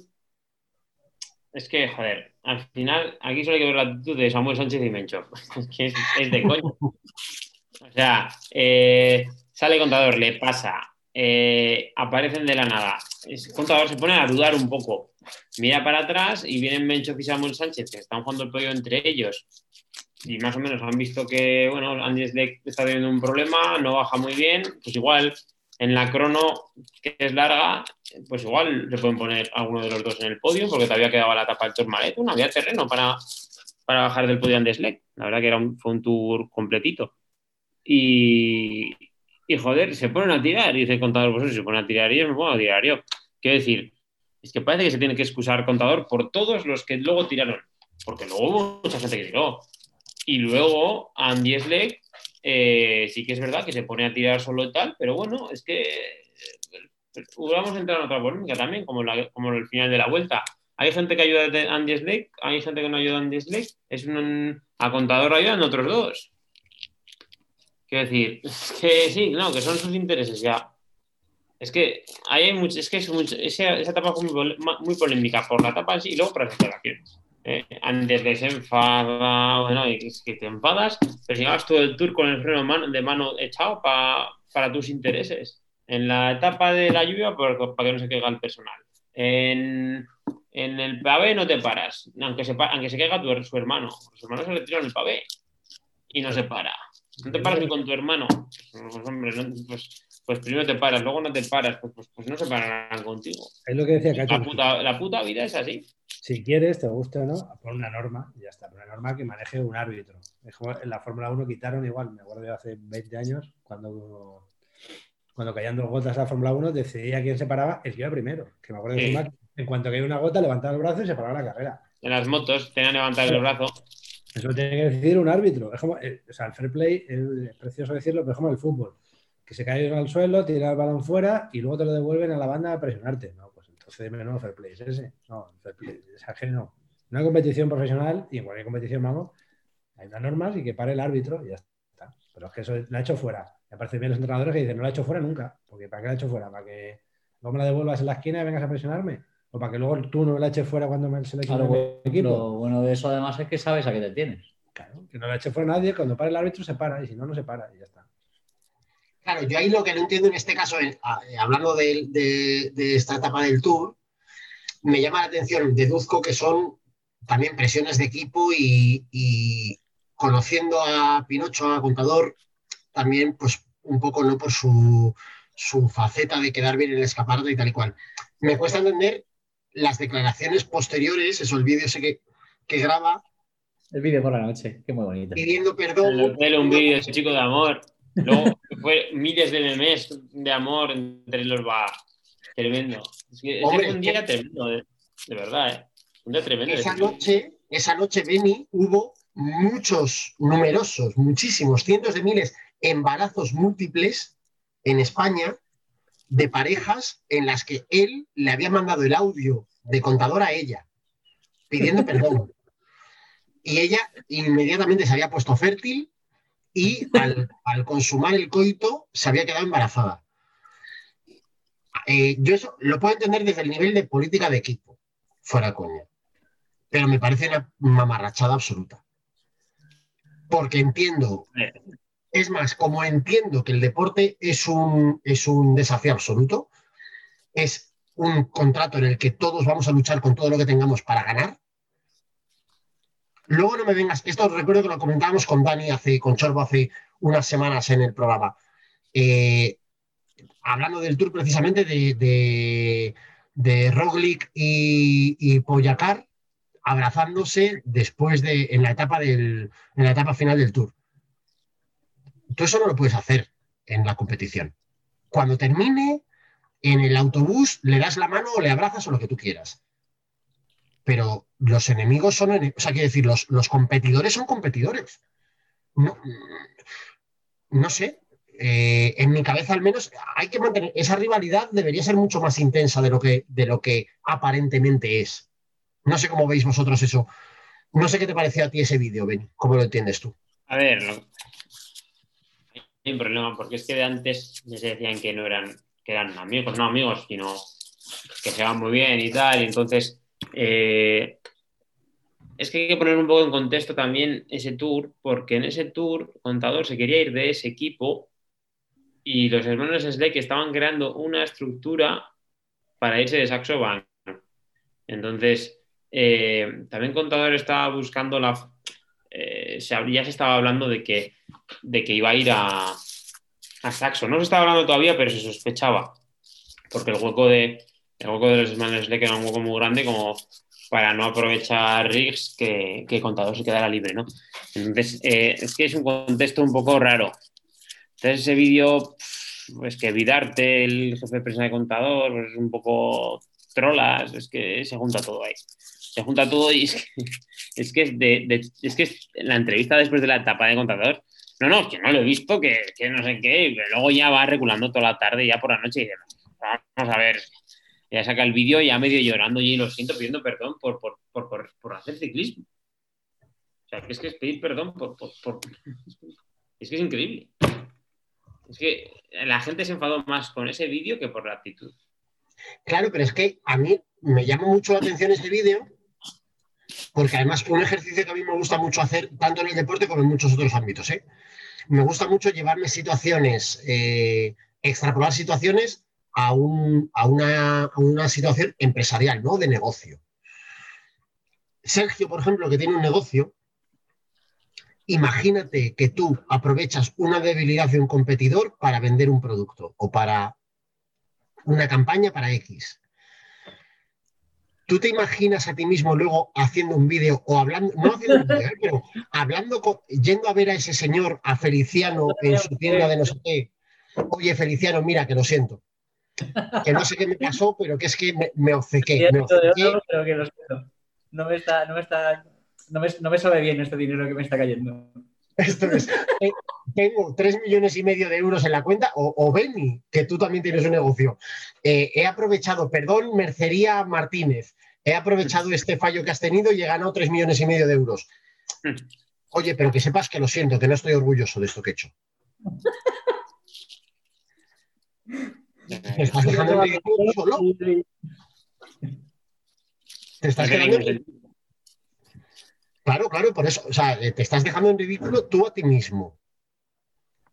Es que, joder, al final, aquí solo hay que ver la actitud de Samuel Sánchez y Mencho. Es que es, es de coño. O sea, eh, sale contador, le pasa, eh, aparecen de la nada. El contador se pone a dudar un poco. Mira para atrás y vienen Mencho y Samuel Sánchez, que están jugando el pollo entre ellos. Y más o menos han visto que, bueno, Sleck está teniendo un problema, no baja muy bien. Pues igual en la crono, que es larga, pues igual le pueden poner alguno de los dos en el podio, porque todavía quedaba la etapa del Tourmalet, no había terreno para, para bajar del podio Andy Sleck. La verdad que era un, fue un tour completito. Y, y joder, se ponen a tirar, y dice el contador, pues se ponen a tirar ellos, me pongo a tirar yo. Quiero decir, es que parece que se tiene que excusar contador por todos los que luego tiraron, porque luego hubo mucha gente que tiró. Y luego Andy Sleck eh, sí que es verdad que se pone a tirar solo y tal, pero bueno, es que eh, hubiéramos entrado en otra polémica también, como, como el final de la vuelta. Hay gente que ayuda a Andy Slake, hay gente que no ayuda a Andy Slake, es un, a contador ayudan otros dos. Quiero decir, que sí, no, que son sus intereses ya. Es que hay mucho, es que es mucho- esa, esa etapa fue muy, muy polémica por la etapa sí y luego por las declaraciones. Eh, antes de se enfada, bueno, es que te enfadas, pero si llevas todo el tour con el freno mano- de mano echado pa- para tus intereses. En la etapa de la lluvia, para que no se caiga el personal. En, en el pavé no te paras, aunque se, aunque se caiga tu, su hermano. Su hermano se le tira en el pavé y no se para. No te paras ni con tu hermano. Pues, hombre, no- pues, pues primero te paras, luego no te paras, pues, pues, pues no se pararán contigo. Es lo que decía Cacho. La puta, la puta vida es así. Si quieres, te guste o no, pon una norma y ya está. Una norma que maneje un árbitro. En la Fórmula 1 quitaron igual, me acuerdo de hace 20 años, cuando, cuando caían dos gotas a la Fórmula 1, decidía quién se paraba el que iba primero. Que me acuerdo Sí. en cuanto caía una gota, levantaba el brazo y se paraba la carrera. En las motos tenían que levantar el brazo. Eso lo tiene que decidir un árbitro. Es como, eh, o sea, el fair play, es precioso decirlo, pero es como el fútbol. Que se cae al suelo, tira el balón fuera y luego te lo devuelven a la banda a presionarte. No, pues entonces menos fair play es ese. No, fair play es ajeno. Una competición profesional y en cualquier competición, vamos, hay unas normas y que pare el árbitro y ya está. Pero es que eso lo ha hecho fuera. Me parece bien los entrenadores que dicen, no lo ha hecho fuera nunca. Porque ¿para qué lo ha hecho fuera? ¿Para que luego me la devuelvas en la esquina y vengas a presionarme? ¿O para que luego tú no la eches fuera cuando me seleccione Claro, el equipo? lo bueno de eso además es que sabes a qué te tienes. Claro, que no la eche fuera nadie, cuando para el árbitro se para, y si no, no se para, y ya está. Claro, yo ahí lo que no entiendo en este caso, eh, hablando de, de- de esta etapa del Tour, me llama la atención, deduzco que son también presiones de equipo y, y conociendo a Pinocho, a Contador, también pues un poco no por su, su faceta de quedar bien en el escaparate y tal y cual. Me cuesta entender las declaraciones posteriores, eso, el vídeo ese que, que graba El vídeo por la noche, que muy bonito. pidiendo perdón. El hotel, un vídeo de ese chico de amor. Luego fue miles de memes de amor entre los va. Tremendo. Es que Hombre, fue un día tremendo, de, de verdad, ¿eh? Un día tremendo. Esa noche, esa noche, Beni, hubo muchos, numerosos, muchísimos, cientos de miles embarazos múltiples en España de parejas en las que él le había mandado el audio de contador a ella, pidiendo perdón. Y ella inmediatamente se había puesto fértil y al, al consumar el coito se había quedado embarazada. Eh, yo eso lo puedo entender desde el nivel de política de equipo, fuera coña pero me parece una mamarrachada absoluta. Porque entiendo, es más, como entiendo que el deporte es un, es un desafío absoluto, es un contrato en el que todos vamos a luchar con todo lo que tengamos para ganar. Luego no me vengas, esto recuerdo que lo comentábamos con Dani hace, con Chorbo hace unas semanas en el programa. Eh, hablando del tour precisamente de, de, Roglic y, y Poyacar, abrazándose después de en la etapa del en la etapa final del tour. Tú eso no lo puedes hacer en la competición. Cuando termine en el autobús le das la mano o le abrazas o lo que tú quieras. Pero los enemigos son, ene- o sea, quiero decir, los, competidores son competidores. No, no sé, eh, en mi cabeza al menos hay que mantener esa rivalidad debería ser mucho más intensa de lo que, de lo que aparentemente es. No sé cómo veis vosotros eso. No sé qué te pareció a ti ese vídeo, Ben. ¿Cómo lo entiendes tú? A ver, hay un problema, porque es que de antes les decían que no eran, que eran amigos, no amigos, sino que se van muy bien y tal, entonces eh, es que hay que poner un poco en contexto también ese tour, porque en ese tour Contador se quería ir de ese equipo y los hermanos Slade estaban creando una estructura para irse de Saxo Bank. Entonces, eh, también Contador estaba buscando la... se, ya se estaba hablando de que, de que iba a ir a, a Saxo. No se estaba hablando todavía, pero se sospechaba. Porque el hueco de, el hueco de los hermanos Slade era un hueco muy grande como para no aprovechar Riggs que, que Contador se quedara libre, ¿no? Entonces, eh, es que es un contexto un poco raro. Entonces, ese vídeo, pues que Vidarte, el jefe de prensa de Contador, pues es un poco trolas, es que se junta todo ahí. Se junta todo y es que es, que es, de, es que es la entrevista después de la etapa de Contador. no, no, que no lo he visto, que, que no sé qué, y luego ya va reculando toda la tarde, ya por la noche, y dice, vamos a ver, ya saca el vídeo ya medio llorando y lo siento pidiendo perdón por, por, por, por, hacer ciclismo. O sea, que es que es pedir perdón por, Es que es increíble. Es que la gente se enfadó más con ese vídeo que por la actitud. Claro, pero es que a mí me llama mucho la atención este vídeo, porque además un ejercicio que a mí me gusta mucho hacer, tanto en el deporte como en muchos otros ámbitos. ¿eh? Me gusta mucho llevarme situaciones, eh, extrapolar situaciones a, un- a una, a una situación empresarial, ¿no? De negocio. Sergio, por ejemplo, que tiene un negocio, imagínate que tú aprovechas una debilidad de un competidor para vender un producto o para una campaña para X. ¿Tú te imaginas a ti mismo luego haciendo un vídeo o hablando, no haciendo un vídeo, ¿eh? pero hablando, con- yendo a ver a ese señor, a Feliciano en su tienda de no sé qué? Oye, Feliciano, mira, que lo siento. Que no sé qué me pasó, pero que es que me, me obcequé. Me Cierto, de obcequé. oro, pero que lo siento. No me está, no me está, no me, no me sabe bien este dinero que me está cayendo. Esto es, eh, tengo tres millones y medio de euros en la cuenta, o, o Beni, que tú también tienes un negocio. Eh, he aprovechado, perdón, Mercería Martínez, he aprovechado este fallo que has tenido y he ganado tres millones y medio de euros. Oye, pero que sepas que lo siento, que no estoy orgulloso de esto que he hecho. Te estás dejando tú solo. Te estás quedando Claro, claro, por eso, o sea, eh, te estás dejando en ridículo tú a ti mismo.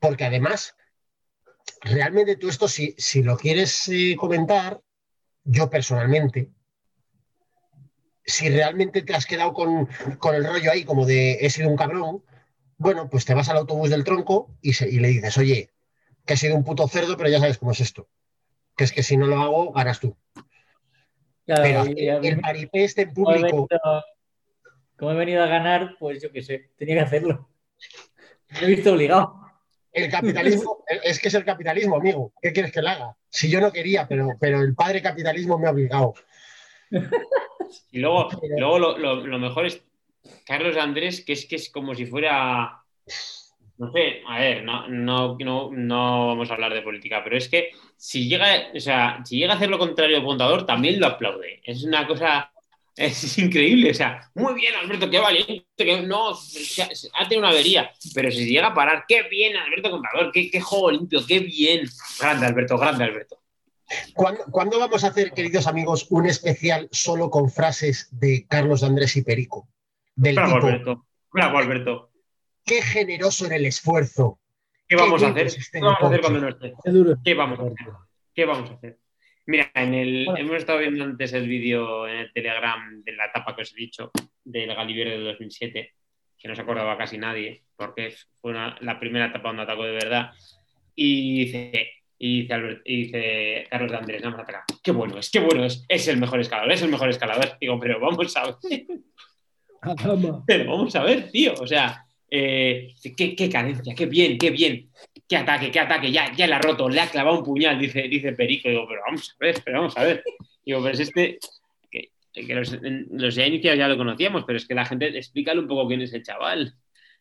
Porque además, realmente tú esto, si, si lo quieres eh, comentar, yo personalmente, si realmente te has quedado con, con el rollo ahí como de he sido un cabrón, bueno, pues te vas al autobús del tronco y, se- y le dices, oye, que he sido un puto cerdo, pero ya sabes cómo es esto. Que es que si no lo hago, ganas tú. Claro, Pero el paripé este en público, como he venido a ganar, pues yo qué sé, tenía que hacerlo. Me he visto obligado. El capitalismo, es que es el capitalismo, amigo. ¿Qué quieres que le haga? Si yo no quería, pero, pero el padre capitalismo me ha obligado. Y luego, luego lo, lo- lo mejor es Carlos Andrés, que es que es como si fuera. No sé, a ver, no, no, no, no vamos a hablar de política, pero es que si llega, o sea, si llega a hacer lo contrario el contador, también lo aplaude. Es una cosa. Es increíble, o sea, muy bien, Alberto, qué valiente, que no, se ha, se ha tenido una avería, pero si llega a parar, qué bien, Alberto Contador, qué, qué juego limpio, qué bien. Grande, Alberto, grande, Alberto. ¿Cuándo, cuándo vamos a hacer, queridos amigos, un especial solo con frases de Carlos Andrés y Perico? Del Bravo, tipo, Alberto, bravo, Alberto. qué generoso en el esfuerzo. ¿Qué vamos a hacer? es ¿Qué vamos a hacer cuando no esté? Qué duro. ¿Qué vamos a hacer? ¿Qué vamos a hacer? Mira, en el, Bueno. hemos estado viendo antes el vídeo en el Telegram de la etapa que os he dicho, del Galibier de 2007, que no se acordaba casi nadie, porque fue una- la primera etapa donde atacó de verdad. Y dice, y dice, Albert- y dice Carlos de Andrés, vamos a atacar. Qué bueno es, qué bueno es, es el mejor escalador, es el mejor escalador. Digo, pero vamos a ver, pero vamos a ver, tío. O sea, eh, qué, qué cadencia, qué bien, qué bien. Qué ataque, qué ataque. Ya, ya le ha roto, le ha clavado un puñal, dice, dice Perico. Digo, pero vamos a ver, pero vamos a ver. Digo, pero es este. Que, que los, los ya iniciados ya lo conocíamos, pero es que la gente, explícale un poco quién es el chaval.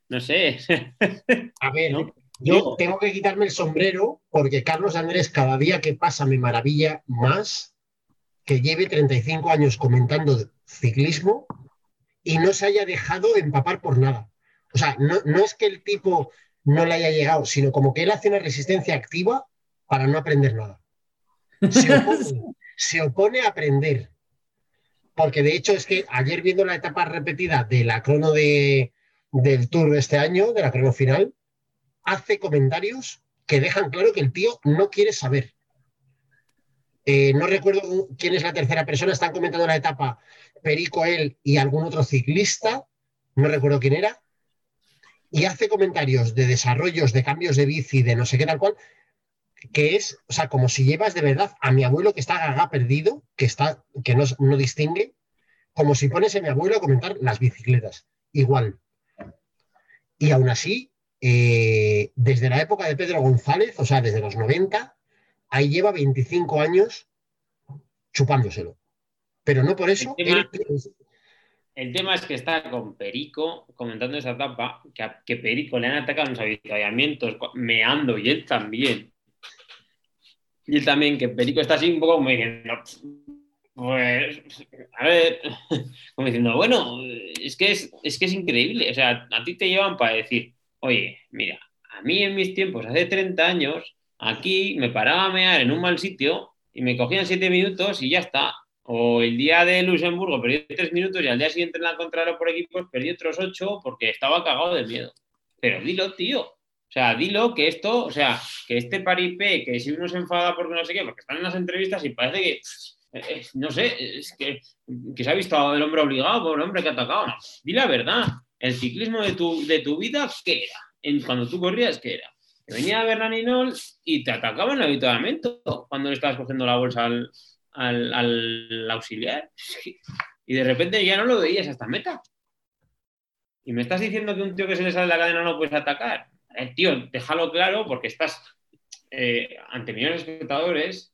No sé. A ver, ¿No? yo tengo que quitarme el sombrero porque Carlos Andrés cada día que pasa me maravilla más que lleve 35 años comentando ciclismo y no se haya dejado empapar por nada. O sea, no, no es que el tipo no le haya llegado, sino como que él hace una resistencia activa para no aprender nada. Se opone, se opone a aprender. Porque de hecho es que ayer viendo la etapa repetida de la crono de, del Tour de este año, de la crono final, hace comentarios que dejan claro que el tío no quiere saber. Eh, no recuerdo quién es la tercera persona, están comentando la etapa Perico, él y algún otro ciclista, no recuerdo quién era, y hace comentarios de desarrollos, de cambios de bici, de no sé qué tal cual, que es, o sea, como si llevas de verdad a mi abuelo que está gaga perdido, que, está, que no, no distingue, como si pones a mi abuelo a comentar las bicicletas, igual. Y aún así, eh, desde la época de Pedro González, o sea, desde los 90, ahí lleva 25 años chupándoselo. Pero no por eso, él, El tema es que está con Perico comentando esa etapa, que, Perico le han atacado en los avituallamientos, meando, y él también. Y él también, que Perico está así un poco como diciendo, pues, a ver, como diciendo, bueno, es que es, es que es increíble. O sea, a ti te llevan para decir, oye, mira, a mí en mis tiempos, hace 30 años, aquí me paraba a mear en un mal sitio y me cogían 7 minutos y ya está. O el día de Luxemburgo perdí 3 minutos y al día siguiente en la contraria por equipos perdí otros 8 porque estaba cagado de miedo. Pero dilo, tío. O sea, dilo que esto, o sea, que este paripé, que si uno se enfada porque no sé qué, porque están en las entrevistas y parece que, eh, eh, no sé, es que, que se ha visto el hombre obligado por el hombre que ha atacado. No, di la verdad. El ciclismo de tu, de tu vida, ¿qué era? Cuando tú corrías, ¿qué era? Que venía Bernaninol y te atacaban en el habituamiento cuando le estabas cogiendo la bolsa al, al, al auxiliar. Y de repente ya no lo veías hasta meta. Y me estás diciendo que un tío que se le sale la cadena no puedes atacar. Eh, tío, déjalo claro porque estás eh, ante millones de espectadores,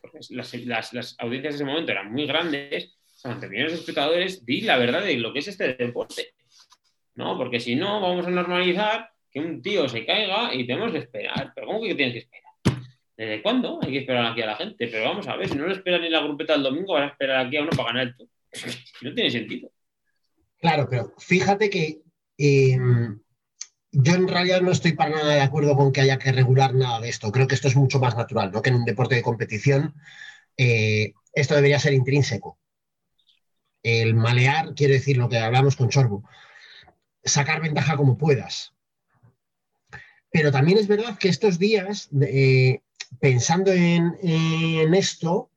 porque las, las- audiencias de ese momento eran muy grandes, ante millones de espectadores, di la verdad de lo que es este deporte. ¿No? Porque si no, vamos a normalizar que un tío se caiga y tenemos que esperar. ¿Pero cómo que tienes que esperar? ¿Desde cuándo hay que esperar aquí a la gente? Pero vamos a ver, si no lo esperan ni la grupeta el domingo, van a esperar aquí a uno para ganar el. No tiene sentido. Claro, pero fíjate que eh, yo en realidad no estoy para nada de acuerdo con que haya que regular nada de esto. Creo que esto es mucho más natural, ¿no? Que en un deporte de competición eh, esto debería ser intrínseco. El malear, quiero decir lo que hablamos con Chorbo, sacar ventaja como puedas. Pero también es verdad que estos días, eh, pensando en, esto,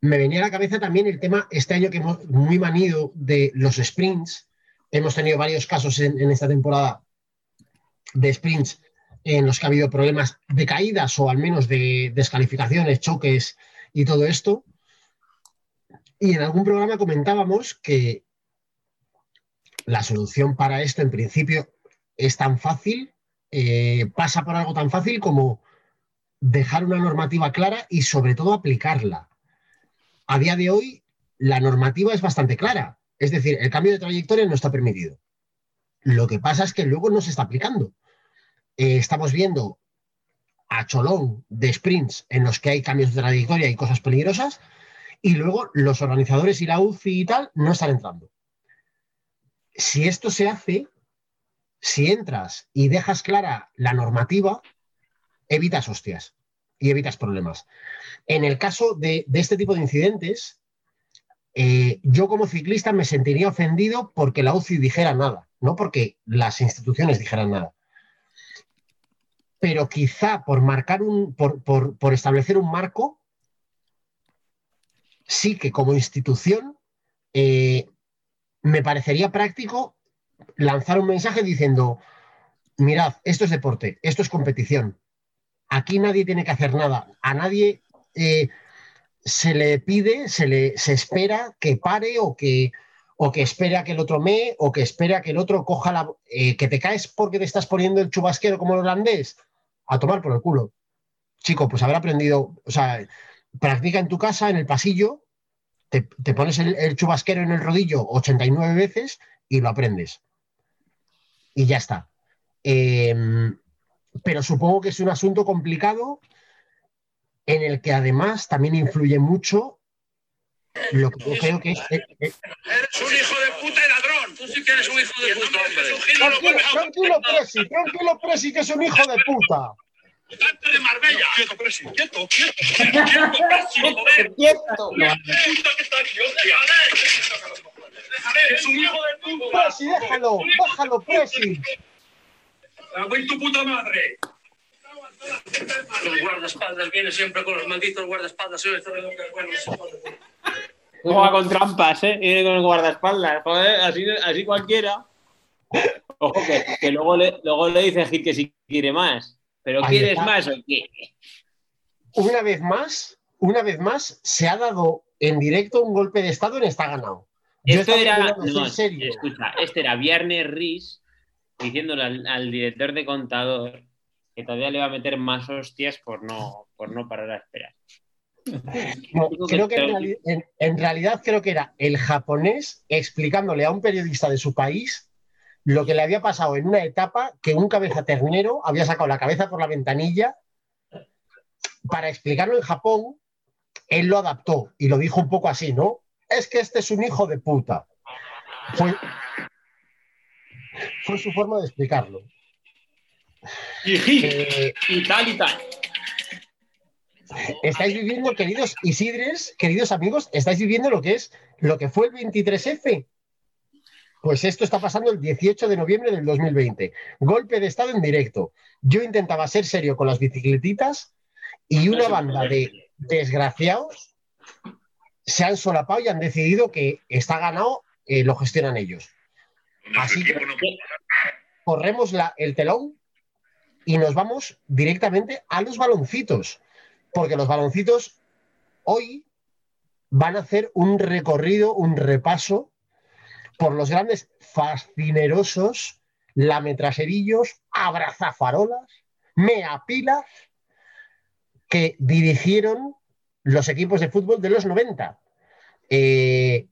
me venía a la cabeza también el tema, este año que hemos muy manido de los sprints. Hemos tenido varios casos en, en esta temporada de sprints en los que ha habido problemas de caídas o al menos de descalificaciones, choques y todo esto. Y en algún programa comentábamos que la solución para esto en principio es tan fácil, eh, pasa por algo tan fácil como dejar una normativa clara y sobre todo aplicarla a día de hoy la normativa es bastante clara. Es decir, el cambio de trayectoria no está permitido. Lo que pasa es que luego no se está aplicando. Eh, estamos viendo a cholón de sprints en los que hay cambios de trayectoria y cosas peligrosas, y luego los organizadores y la UCI y tal no están entrando. Si esto se hace, si entras y dejas clara la normativa, evitas hostias y evitas problemas. En el caso de, este tipo de incidentes, eh, yo como ciclista me sentiría ofendido porque la UCI dijera nada, no porque las instituciones dijeran nada. Pero quizá por marcar un, por, por, por establecer un marco, sí que como institución eh, me parecería práctico lanzar un mensaje diciendo, mirad, esto es deporte, esto es competición. Aquí nadie tiene que hacer nada. A nadie eh, se le pide, se le se espera que pare o que, o que espere a que el otro me o que espere a que el otro coja la. eh, que te caes porque te estás poniendo el chubasquero como el holandés. A tomar por el culo. Chico, pues habrá aprendido. O sea, practica en tu casa, en el pasillo, te, te pones el, el chubasquero en el rodillo 89 veces y lo aprendes. Y ya está. Eh, pero supongo que es un asunto complicado en el que además también influye mucho lo que yo creo que es. eh, eh, Eres un hijo de puta y ladrón. Tú sí que eres un hijo de puta, hombre. Tranquilo, Presi, tranquilo, Presi, que es un hijo de puta. De Marbella. Quieto, Presi, quieto, quieto. Quieto, Presi, joder. ¡Quieto! Puta que está aquí, hostia. Es un hijo de puta. Presi, déjalo, déjalo, Presi. Cago en tu puta madre. Los guardaespaldas vienen siempre con los malditos guardaespaldas. Soy este bueno, Juega con trampas, ¿eh? Viene con el guardaespaldas. Joder, así, así cualquiera. Ojo, que, que luego, le, luego le dice Gil que si quiere más. ¿Pero Ahí quieres está. más o qué? Una vez más, una vez más, se ha dado en directo un golpe de estado en esta ganado. Yo Esto era. No, serio. escucha, este era Viernes Ris diciéndole al, director de contador que todavía le va a meter más hostias por no, por no parar a esperar. Creo que en, realidad creo que era el japonés explicándole a un periodista de su país lo que le había pasado en una etapa que un cabeza ternero había sacado la cabeza por la ventanilla para explicarlo en Japón. Él lo adaptó y lo dijo un poco así, ¿no? Es que este es un hijo de puta. Fue, fue su forma de explicarlo. Y, Eh, y tal y tal. estáis viviendo, queridos Isidres, queridos amigos, estáis viviendo lo que es, lo que fue el 23F. Pues esto está pasando el 18 de noviembre del 2020. Golpe de estado en directo. Yo intentaba ser serio con las bicicletitas y una banda de desgraciados se han solapado y han decidido que está ganado, eh, lo gestionan ellos. Así que corremos la- el telón y nos vamos directamente a los baloncitos, porque los baloncitos hoy van a hacer un recorrido, un repaso por los grandes fascinerosos, lametraserillos, abrazafarolas, meapilas que dirigieron los equipos de fútbol de los 90. Eh,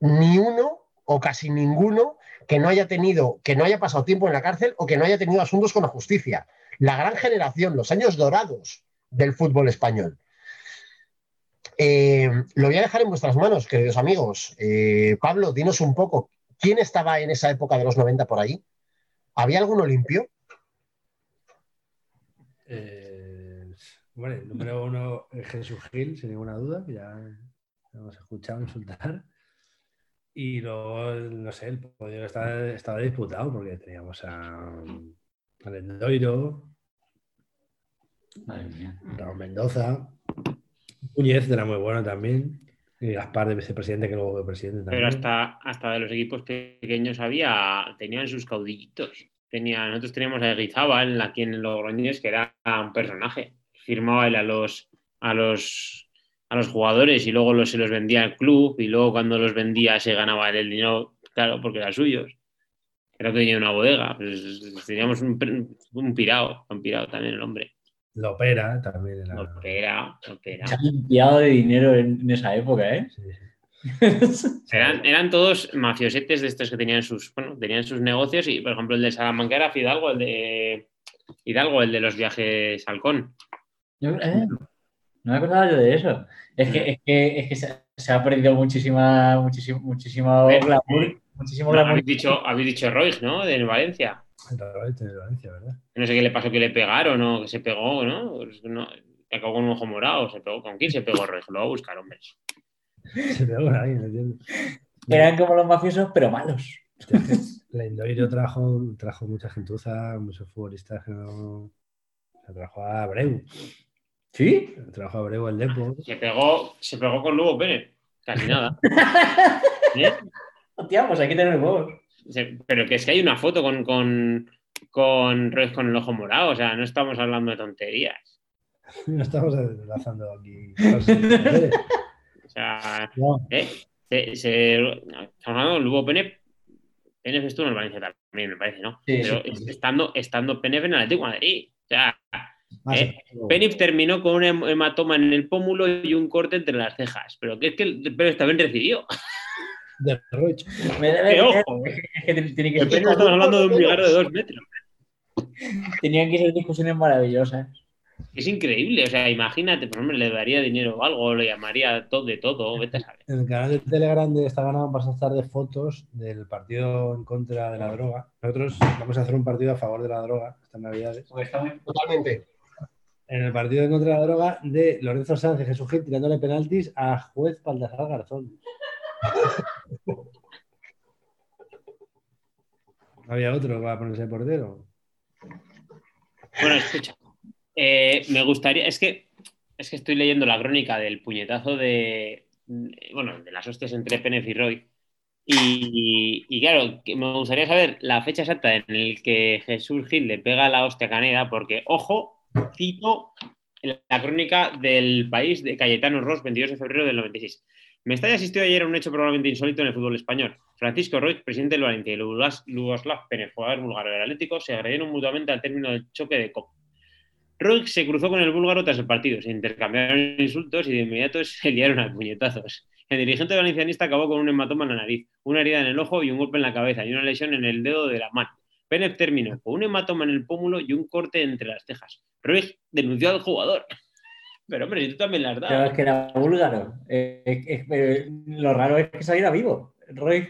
ni uno o casi ninguno que no haya tenido, que no haya pasado tiempo en la cárcel o que no haya tenido asuntos con la justicia. La gran generación, los años dorados del fútbol español. Eh, lo voy a dejar en vuestras manos, queridos amigos. Eh, Pablo, dinos un poco, ¿quién estaba en esa época de los 90 por ahí? ¿Había alguno limpio? Eh, bueno, el número uno es Jesús Gil, sin ninguna duda, que ya hemos escuchado insultar. Y luego, no sé, el podio estaba, estaba disputado porque teníamos a, a Lendoiro, Madre mía. Raúl Mendoza, Núñez era muy bueno también, y Gaspar de vicepresidente, que luego fue presidente también. Pero hasta, hasta de los equipos pequeños había, tenían sus caudillitos. Tenía, nosotros teníamos a Guizábal aquí en Logroñés, que era un personaje. Firmaba él a los, a los, a los jugadores y luego los, se los vendía al club y luego cuando los vendía se ganaba el dinero, claro, porque eran suyos. Era que tenía una bodega. Pues, teníamos un, pirado, un pirado también el hombre. Lopera también era. Opera, opera. Se ha limpiado de dinero en, en esa época, ¿eh? Sí, sí. Eran, eran todos mafiosetes de estos que tenían sus, bueno, tenían sus negocios y, por ejemplo, el de Salamanca era Fidalgo, el de Hidalgo, el de los viajes Halcón. Yo- eh, no me acordaba yo de eso. Es que, es que, es que se, se ha perdido muchísima, muchísimo, muchísimo glamour. Muchísimo No, glamour. habéis dicho, habéis dicho Roig, ¿no? De Valencia. En Valencia, en Valencia, ¿verdad? No sé qué le pasó, que le pegaron o que se pegó, ¿no? Pues no acabó con un ojo morado. Se pegó. ¿Con quién se pegó Roig? Lo voy a buscar, hombre. Se pegó por ahí, ¿me entiendes? Eran como los mafiosos, pero malos. Hostia, Lendoiro trajo, trajo mucha gentuza, muchos futbolistas que no. Se trajo a Abreu. ¿Sí? Trajo a Abreu el Depo. Se pegó, se pegó con Lugo Pérez. Casi nada. ¿Eh? Hostia, pues hay que tener huevos. Pero que es que hay una foto con, con, con con el ojo morado. O sea, no estamos hablando de tonterías. No estamos enlazando aquí. O sea, No, ¿eh? Se, se- estamos hablando de Lugo Pérez. Pérez estuvo en el Valencia también, me parece, ¿no? Sí, Pero sí, sí. estando, estando Penef en el Atlético de Madrid. O sea, Eh, Penif terminó con un hem- hematoma en el pómulo y un corte entre las cejas. Pero que es que el Pérez también recibió. de debe ¡Qué ojo! Es que, tiene que ser- estamos hablando de un milagro de dos metros. tenían que ser discusiones maravillosas. Es increíble. O sea, imagínate, por ejemplo, le daría dinero o algo, le llamaría todo de todo, vete a saber. En el canal de Telegram de esta ganado vas a estar de fotos del partido en contra de la droga. Nosotros vamos a hacer un partido a favor de la droga estas navidades. Porque está muy- Totalmente. En el partido contra la droga de Lorenzo y Jesús Gil tirándole penaltis a juez Baltasar Garzón. Había otro que va a ponerse portero. Bueno, escucha. eh, me gustaría, es que, es que estoy leyendo la crónica del puñetazo de, bueno, de las hostias entre Penef y Roy. Y, y claro, me gustaría saber la fecha exacta en el que Jesús Gil le pega la hostia Caneda, porque, ojo, cito la crónica del país de Cayetano Ross, 22 de febrero del 96. Mestalla asistió ayer a un hecho probablemente insólito en el fútbol español. Francisco Roig, presidente del Valencia, y Lugoslav Penef, jugador búlgaro del Atlético, se agredieron mutuamente al término del choque de copa. Roig se cruzó con el búlgaro tras el partido, se intercambiaron insultos y de inmediato se liaron a puñetazos. El dirigente valencianista acabó con un hematoma en la nariz, una herida en el ojo y un golpe en la cabeza y una lesión en el dedo de la mano. Pérez terminó con un hematoma en el pómulo y un corte entre las cejas. Roig denunció al jugador. Pero hombre, tú también le has Claro, dado. es que era búlgaro. Eh, eh, eh, eh, lo raro es que saliera vivo. Roy,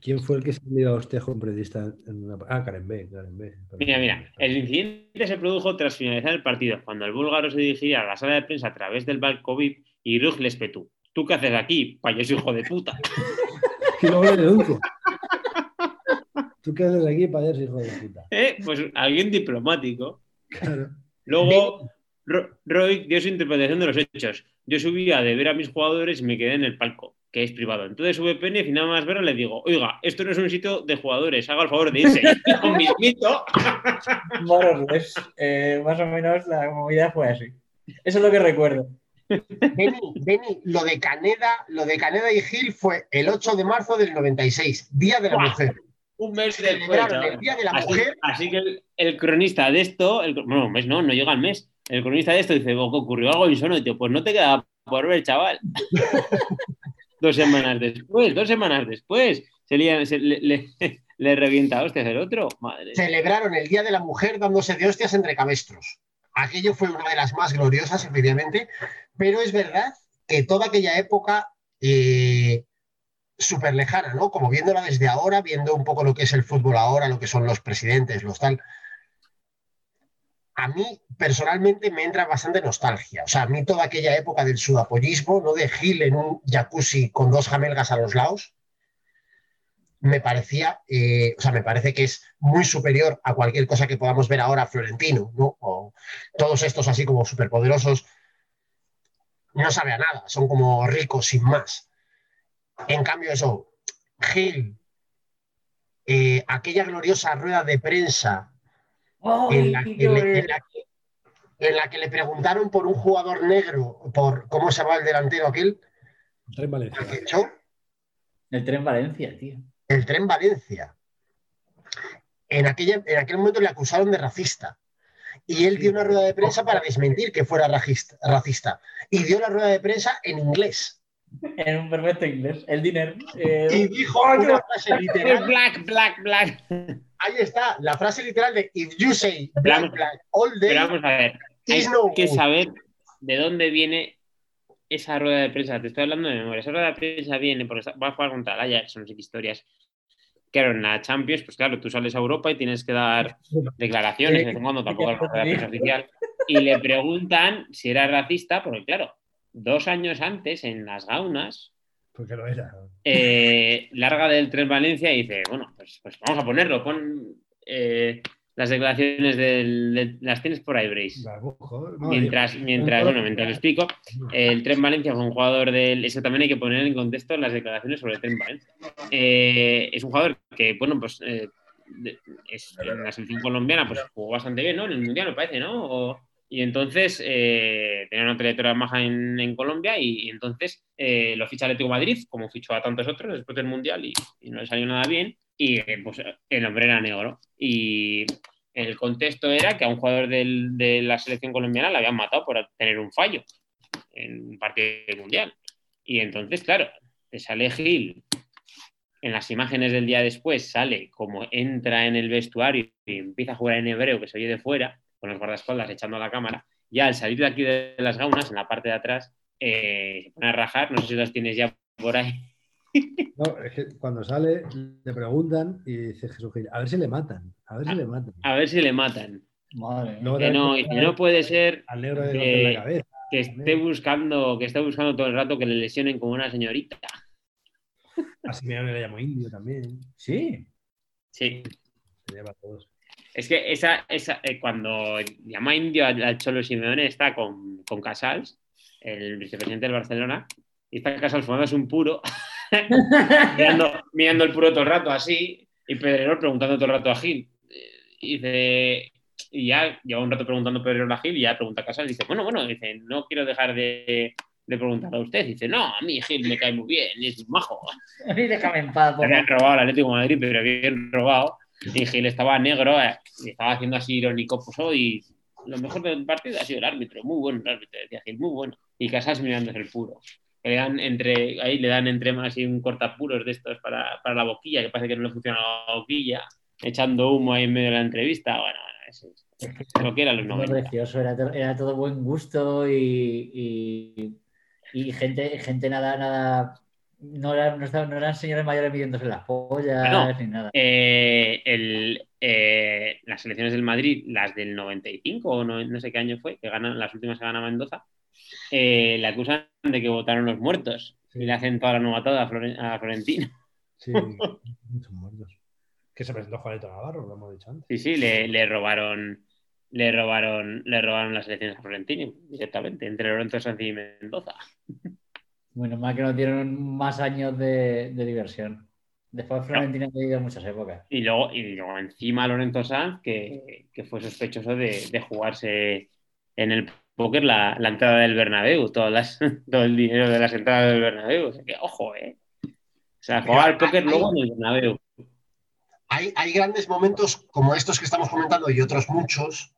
¿Quién fue el que se dio a hostia con periodista en una... Ah, Karen B. Karen B. Mira, mira, el incidente se produjo tras finalizar el partido, cuando el búlgaro se dirigía a la sala de prensa a través del balcón VIP y Rug le espetó. ¿Tú qué haces aquí, payaso hijo de puta? Luego le denuncia. ¿Tú qué haces aquí, payaso, hijo de puta? ¿Eh? Pues alguien diplomático. Claro. Luego, Ro- Roy dio su interpretación de los hechos. Yo subía de ver a mis jugadores y me quedé en el palco, que es privado. Entonces VPN y nada más verlo le digo, oiga, esto no es un sitio de jugadores, haga el favor de irse. Y con mismito, or less, eh, más o menos la movida fue así. Eso es lo que recuerdo. Beni, Beni, lo de Caneda, lo de Caneda y Gil fue el 8 de marzo del 96, Día de la ¡Buah! Mujer. Un mes después. El Día de la Así, Mujer. así que el, el cronista de esto, el, bueno, un mes no, no llega al mes. El cronista de esto dice, "Oh, ocurrió algo insólito. Pues no te queda por ver, chaval. dos semanas después, dos semanas después, se, lía- se- le, le- le revienta hostias el otro. Madre. Celebraron el Día de la Mujer dándose de hostias entre cabestros. Aquello fue una de las más gloriosas, efectivamente, pero es verdad que toda aquella época eh, súper lejana, ¿no? Como viéndola desde ahora, viendo un poco lo que es el fútbol ahora, lo que son los presidentes, los tal. A mí personalmente me entra bastante nostalgia. O sea, a mí toda aquella época del sudapollismo, no de Gil en un jacuzzi con dos jamelgas a los lados, me parecía, eh, o sea, me parece que es muy superior a cualquier cosa que podamos ver ahora Florentino, ¿no? O todos estos así como superpoderosos, no sabe a nada, son como ricos sin más. En cambio, eso, Gil, eh, aquella gloriosa rueda de prensa en la, que le, en la que- en la que le preguntaron por un jugador negro, por cómo se llama el delantero aquel, Tren Valencia. el El tren Valencia, tío. el tren Valencia. En, aquella, en aquel momento le acusaron de racista. Y él dio una rueda de prensa para desmentir que fuera racista. racista. Y dio la rueda de prensa en inglés. En un perfecto inglés. El dinero. eh, Y dijo una frase literal. Black, black, black. Ahí está, la frase literal de If you say black, Vamos- black all day, Pero vamos a ver, hay no que good. saber de dónde viene esa rueda de prensa. Te estoy hablando de memoria. Esa rueda de prensa viene porque va a jugar contra el Ajax, no sé qué historias. Claro, en la Champions, pues claro, tú sales a Europa y tienes que dar declaraciones, de vez en cuando tampoco es la rueda de prensa oficial, y le preguntan si era racista, porque claro, dos años antes en las gaunas, Porque lo era. eh, larga del Tren Valencia y dice, bueno, pues, pues vamos a ponerlo, pon eh, las declaraciones del, del- las tienes por ahí, Brace. Mientras, mientras, bueno, mientras lo explico, el Tren Valencia fue un jugador del. Eso también hay que poner en contexto las declaraciones sobre el Tren Valencia. Eh, es un jugador que, bueno, pues de- es, en la selección colombiana pues jugó bastante bien, ¿no? En el Mundial, me parece, ¿no? O- y entonces eh, tenía una trayectoria maja en, en Colombia y, entonces eh, lo ficha Atlético Madrid, como fichó a tantos otros después del Mundial y, y no le salió nada bien. Y eh, pues el hombre era negro. Y el contexto era que a un jugador de la selección colombiana le habían matado por tener un fallo en un partido mundial. Y entonces, claro, te sale Gil. En las imágenes del día después sale como entra en el vestuario y empieza a jugar en hebreo que se oye de fuera, con los guardaespaldas echando a la cámara. Ya al salir de aquí de las gaunas, en la parte de atrás, eh, se pone a rajar. No sé si las tienes ya por ahí. No, es que cuando sale le preguntan y dice Jesús Gil, a ver si le matan, a ver si le matan. A ver si le matan. Madre Que no, y que no puede ser al negro de en la cabeza. que esté buscando, que esté buscando todo el rato que le lesionen como una señorita. A Simeone le llamo indio también. Sí. Sí. Se llama a todos. Es que esa, esa eh, cuando llama indio al, Cholo Simeone está con, con Casals, el vicepresidente del Barcelona, y está Casals fumándose un puro, mirando, mirando el puro todo el rato así, y Pedrerol preguntando todo el rato a Gil. Eh, Y dice, y ya lleva un rato preguntando Pedrerol a Gil, y ya pregunta a Casals, y dice, bueno, bueno, dice, no quiero dejar de, de preguntar a usted. dice, no, a mí Gil me cae muy bien, es un majo. A mí déjame en paz, por Le habían favor. robado al Atlético de Madrid, pero bien robado. Y Gil estaba negro eh, estaba haciendo así irónico, pues hoy lo mejor del partido ha sido el árbitro, muy bueno el árbitro, decía Gil, muy bueno. Y Casas mirándose el puro. Le dan entre, ahí le dan entre más y un cortapuros de estos para, para la boquilla, que parece que no le funciona la boquilla, echando humo ahí en medio de la entrevista. Bueno, bueno, eso es lo que era los Todo 90. precioso, era, to- era todo buen gusto y, y, y gente, gente nada, nada, no, era- no, estaban- no eran señores mayores midiéndose las pollas Bueno, ni nada. Eh, el, eh, las elecciones del Madrid, las del 95 o no, no sé qué año fue, que ganan, las últimas que gana Mendoza, eh, le acusan de que votaron los muertos Sí. y le hacen toda la novatada a, Floren- a Florentino. Sí, muchos muertos. Que se presentó Juanito Navarro, lo hemos dicho antes. Sí, sí, le, le robaron, le robaron, le robaron las elecciones a Florentino directamente, entre Lorenzo Sanz y Mendoza. Bueno, más que no tienen más años de, de diversión. Después Florentina ha vivido muchas épocas. Y luego, y luego encima Lorenzo Sanz, que, que fue sospechoso de, de jugarse en el póker la, la entrada del Bernabéu, todas las, todo el dinero de las entradas del Bernabéu. O sea que, ojo, ¿eh? O sea, jugaba al póker luego en el Bernabéu. Hay, hay grandes momentos como estos que estamos comentando y otros muchos,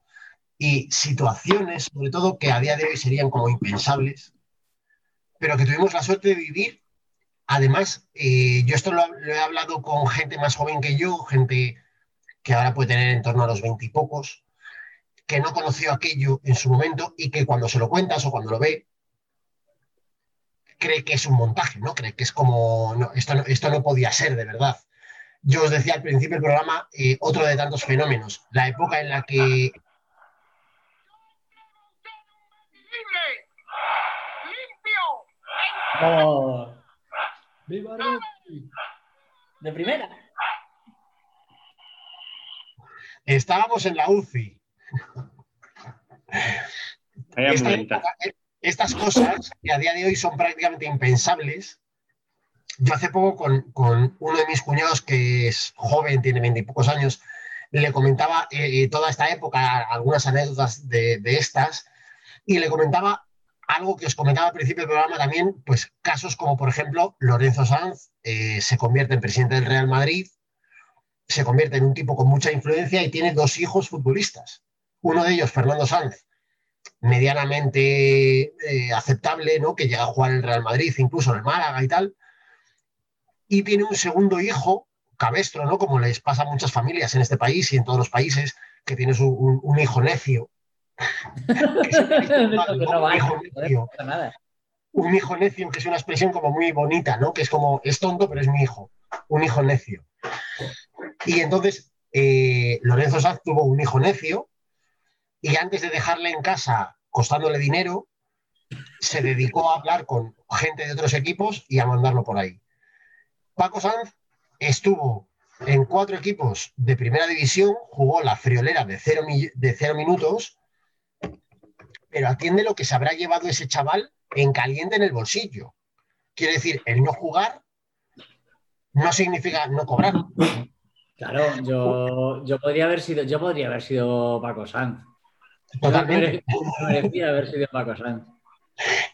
y situaciones, sobre todo, que a día de hoy serían como impensables, pero que tuvimos la suerte de vivir. Además, eh, yo esto lo, he hablado con gente más joven que yo, gente que ahora puede tener en torno a los veintipocos, que no conoció aquello en su momento y que cuando se lo cuentas o cuando lo ve, cree que es un montaje, ¿no? Cree que es como, no, esto, no, esto no podía ser de verdad. Yo os decía al principio del programa, eh, otro de tantos fenómenos, la época en la que ¡Viva! ¡De primera! estábamos en la UCI. Esta eh, estas cosas que a día de hoy son prácticamente impensables. Yo hace poco con, con uno de mis cuñados que es joven, tiene veintipocos años, le comentaba eh, toda esta época, algunas anécdotas de, de estas, y le comentaba algo que os comentaba al principio del programa también, pues casos como por ejemplo Lorenzo Sanz eh, se convierte en presidente del Real Madrid, se convierte en un tipo con mucha influencia y tiene dos hijos futbolistas. Uno de ellos, Fernando Sanz, medianamente eh, aceptable, ¿no? que llega a jugar en el Real Madrid, incluso en el Málaga y tal. Y tiene un segundo hijo, cabestro, ¿no? como les pasa a muchas familias en este país y en todos los países, que tienes un, un- un hijo necio. Que siempre dice, Esto "Madre, que ¿no? no Un hijo necio que es una expresión como muy bonita, ¿no? Que es como, es tonto, pero es mi hijo, un hijo necio. Y entonces, eh, Lorenzo Sanz tuvo un hijo necio y antes de dejarle en casa costándole dinero, se dedicó a hablar con gente de otros equipos y a mandarlo por ahí. Paco Sanz estuvo en cuatro equipos de primera división, jugó la friolera de cero, de cero minutos, pero atiende lo que se habrá llevado ese chaval en caliente en el bolsillo. Quiere decir, el no jugar no significa no cobrar. Claro, yo, yo podría haber sido, yo podría haber sido Paco Sanz. Totalmente. merecía haber sido Paco Sanz.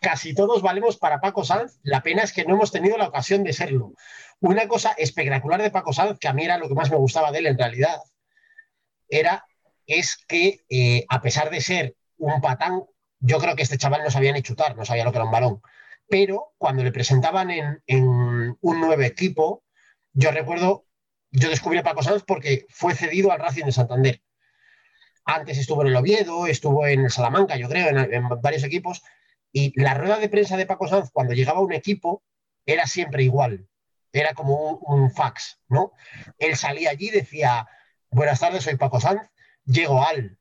Casi todos valemos para Paco Sanz. La pena es que no hemos tenido la ocasión de serlo. Una cosa espectacular de Paco Sanz, que a mí era lo que más me gustaba de él en realidad, era es que eh, a pesar de ser un patán, yo creo que este chaval no sabía ni chutar, no sabía lo que era un balón. Pero cuando le presentaban en, un nuevo equipo, yo recuerdo, yo descubrí a Paco Sanz porque fue cedido al Racing de Santander. Antes estuvo en el Oviedo, estuvo en el Salamanca, yo creo, en, varios equipos. Y la rueda de prensa de Paco Sanz, cuando llegaba a un equipo, era siempre igual. Era como un, un fax, ¿no? Él salía allí decía, buenas tardes, soy Paco Sanz, llego al...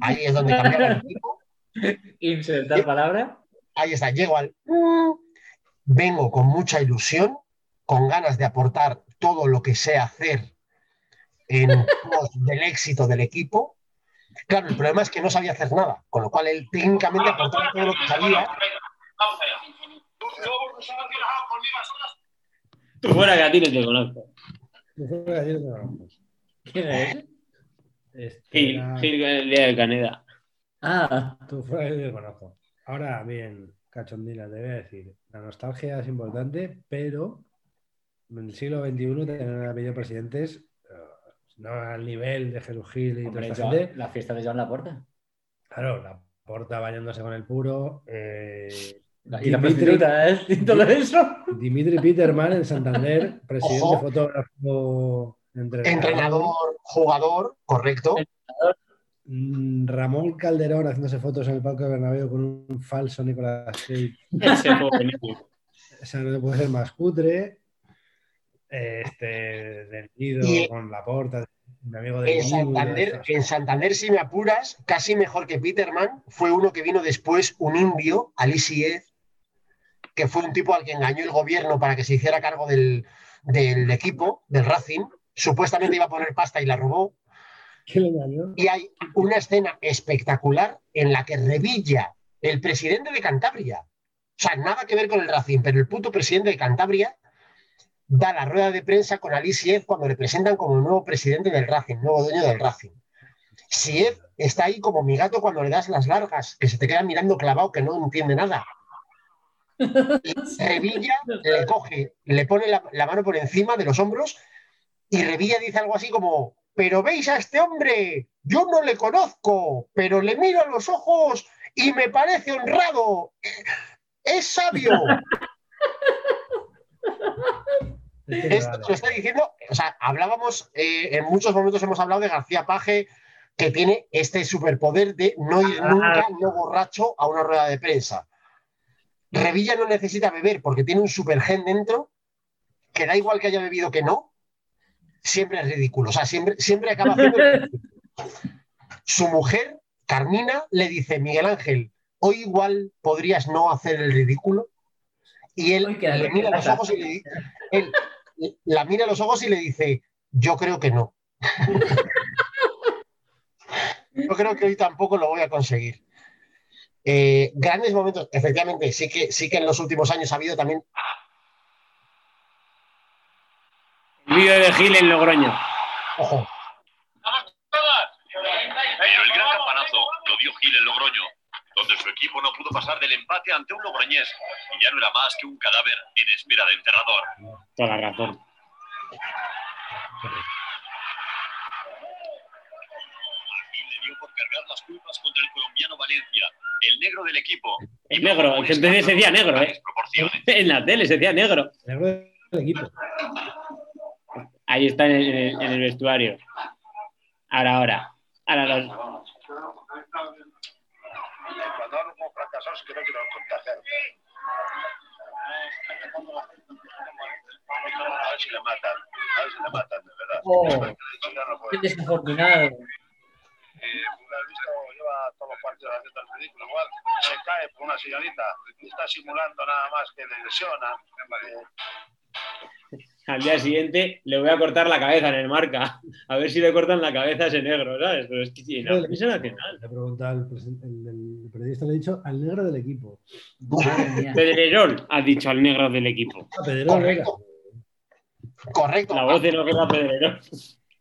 Ahí es donde cambiaba el equipo. Insertar palabra. Ahí está, llego al... Vengo con mucha ilusión, con ganas de aportar todo lo que sé hacer en pos del éxito del equipo. Claro, el problema es que no sabía hacer nada, con lo cual él técnicamente aportaba todo lo que sabía. Vamos allá. Tú, por mí más horas. Tú fuera que a ti no te conozco. ¿Quién es? Este Gil, era- Gil con el día de Caneda. Ah, Tú fuera yo conozco. Ahora bien, cachondila, te voy a decir, la nostalgia es importante, pero en el siglo XXI tener apellido presidentes, eh, No al nivel de Jesús Gil y Hombre, toda esta Joan- gente. la fiesta de Joan Laporta. Claro, la porta bañándose con el puro. eh, Y la Dimitri- prostituta, ¿eh? Y todo eso. Dimitri Peterman en Santander, presidente, Ojo. fotógrafo, entrenador. Entrenador, jugador, correcto. Mm, Ramón Calderón haciéndose fotos en el palco de Bernabéu con un falso Nicolás Cage. O sea, no puede ser más cutre. Este, del Nido Y- con la porta, mi amigo de En Santander, en Santander, si me apuras, casi mejor que Peterman, fue uno que vino después, un indio, Ali Sied, que fue un tipo al que engañó el gobierno para que se hiciera cargo del, del equipo, del Racing. Supuestamente iba a poner pasta y la robó. Y hay una escena espectacular en la que Revilla, el presidente de Cantabria, o sea, nada que ver con el Racing, pero el puto presidente de Cantabria da la rueda de prensa con Ali Sied cuando le presentan como nuevo presidente del Racing, nuevo dueño del Racing. Sied está ahí como mi gato cuando le das las largas, que se te queda mirando clavado, que no entiende nada. Y Revilla le coge, le pone la, la mano por encima de los hombros y Revilla dice algo así como, pero veis a este hombre, yo no le conozco, pero le miro a los ojos y me parece honrado, es sabio. Esto lo está diciendo, o sea, hablábamos, eh, en muchos momentos hemos hablado de García Paje, que tiene este superpoder de no ir nunca, no borracho, a una rueda de prensa. Revilla no necesita beber porque tiene un supergen dentro, que da igual que haya bebido que no, siempre es ridículo, o sea, siempre, siempre acaba haciendo el ridículo. Su mujer, Carmina, le dice, Miguel Ángel, hoy igual podrías no hacer el ridículo. Y él Uy, le mira los ojos y le dice, él la mira a los ojos y le dice, yo creo que no. yo creo que hoy tampoco lo voy a conseguir. Eh, grandes momentos, efectivamente, sí que, sí que en los últimos años ha habido también. El vídeo de Gil en Logroño. Ojo, Pero el gran campanazo lo dio Gil en Logroño, donde su equipo no pudo pasar del empate ante un logroñés y ya no era más que un cadáver en espera de enterrador. Toda la razón. Gil le dio por cargar las culpas contra el colombiano Valencia, el negro del equipo. El negro, que entonces se decía negro, ¿eh? En la tele se decía negro. Negro del equipo. Ahí está en el, en el vestuario. Ahora, ahora. Ahora los-. A ver si le matan, a ver si le matan, de verdad. Oh. Qué desafortunado. Eh, visto, lleva todos los partidos haciendo el ridículo. Igual se cae por una señorita, está simulando nada más que le lesiona. Eh, al día siguiente le voy a cortar la cabeza en el marca. A ver si le cortan la cabeza a ese negro, ¿sabes? Pero es que sí, la prensa nacional. Le he preguntado al presen- el, el periodista, le he dicho al negro del equipo. Pedrerol ha dicho al negro del equipo. Ah, Pedrerol, correcto. Correcto. La voz de no era Pedrerol.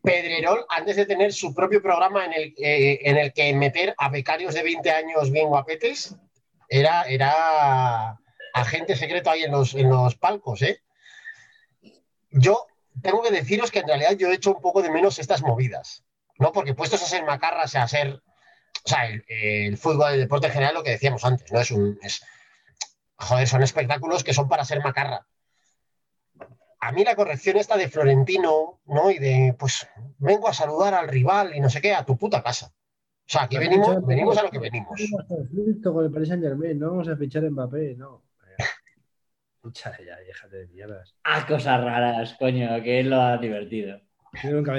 Pedrerol, antes de tener su propio programa en el, eh, en el que meter a becarios de 20 años bien guapetes, era, era agente secreto ahí en los, en los palcos, ¿eh? Yo tengo que deciros que en realidad yo he hecho un poco de menos estas movidas, ¿no? Porque puestos a ser macarras, a ser. O sea, el, el fútbol, el deporte en general, lo que decíamos antes, ¿no? Es un. Es, joder, son espectáculos que son para ser macarra. A mí la corrección esta de Florentino, ¿no? Y de, pues, vengo a saludar al rival y no sé qué, a tu puta casa. O sea, aquí venimos, venimos a lo que venimos. Conflicto con el Paris Saint Germain, no vamos a fichar Mbappé, no. Escúchale ya, déjate de mierdas. Ah, cosas raras, coño, que es lo divertido.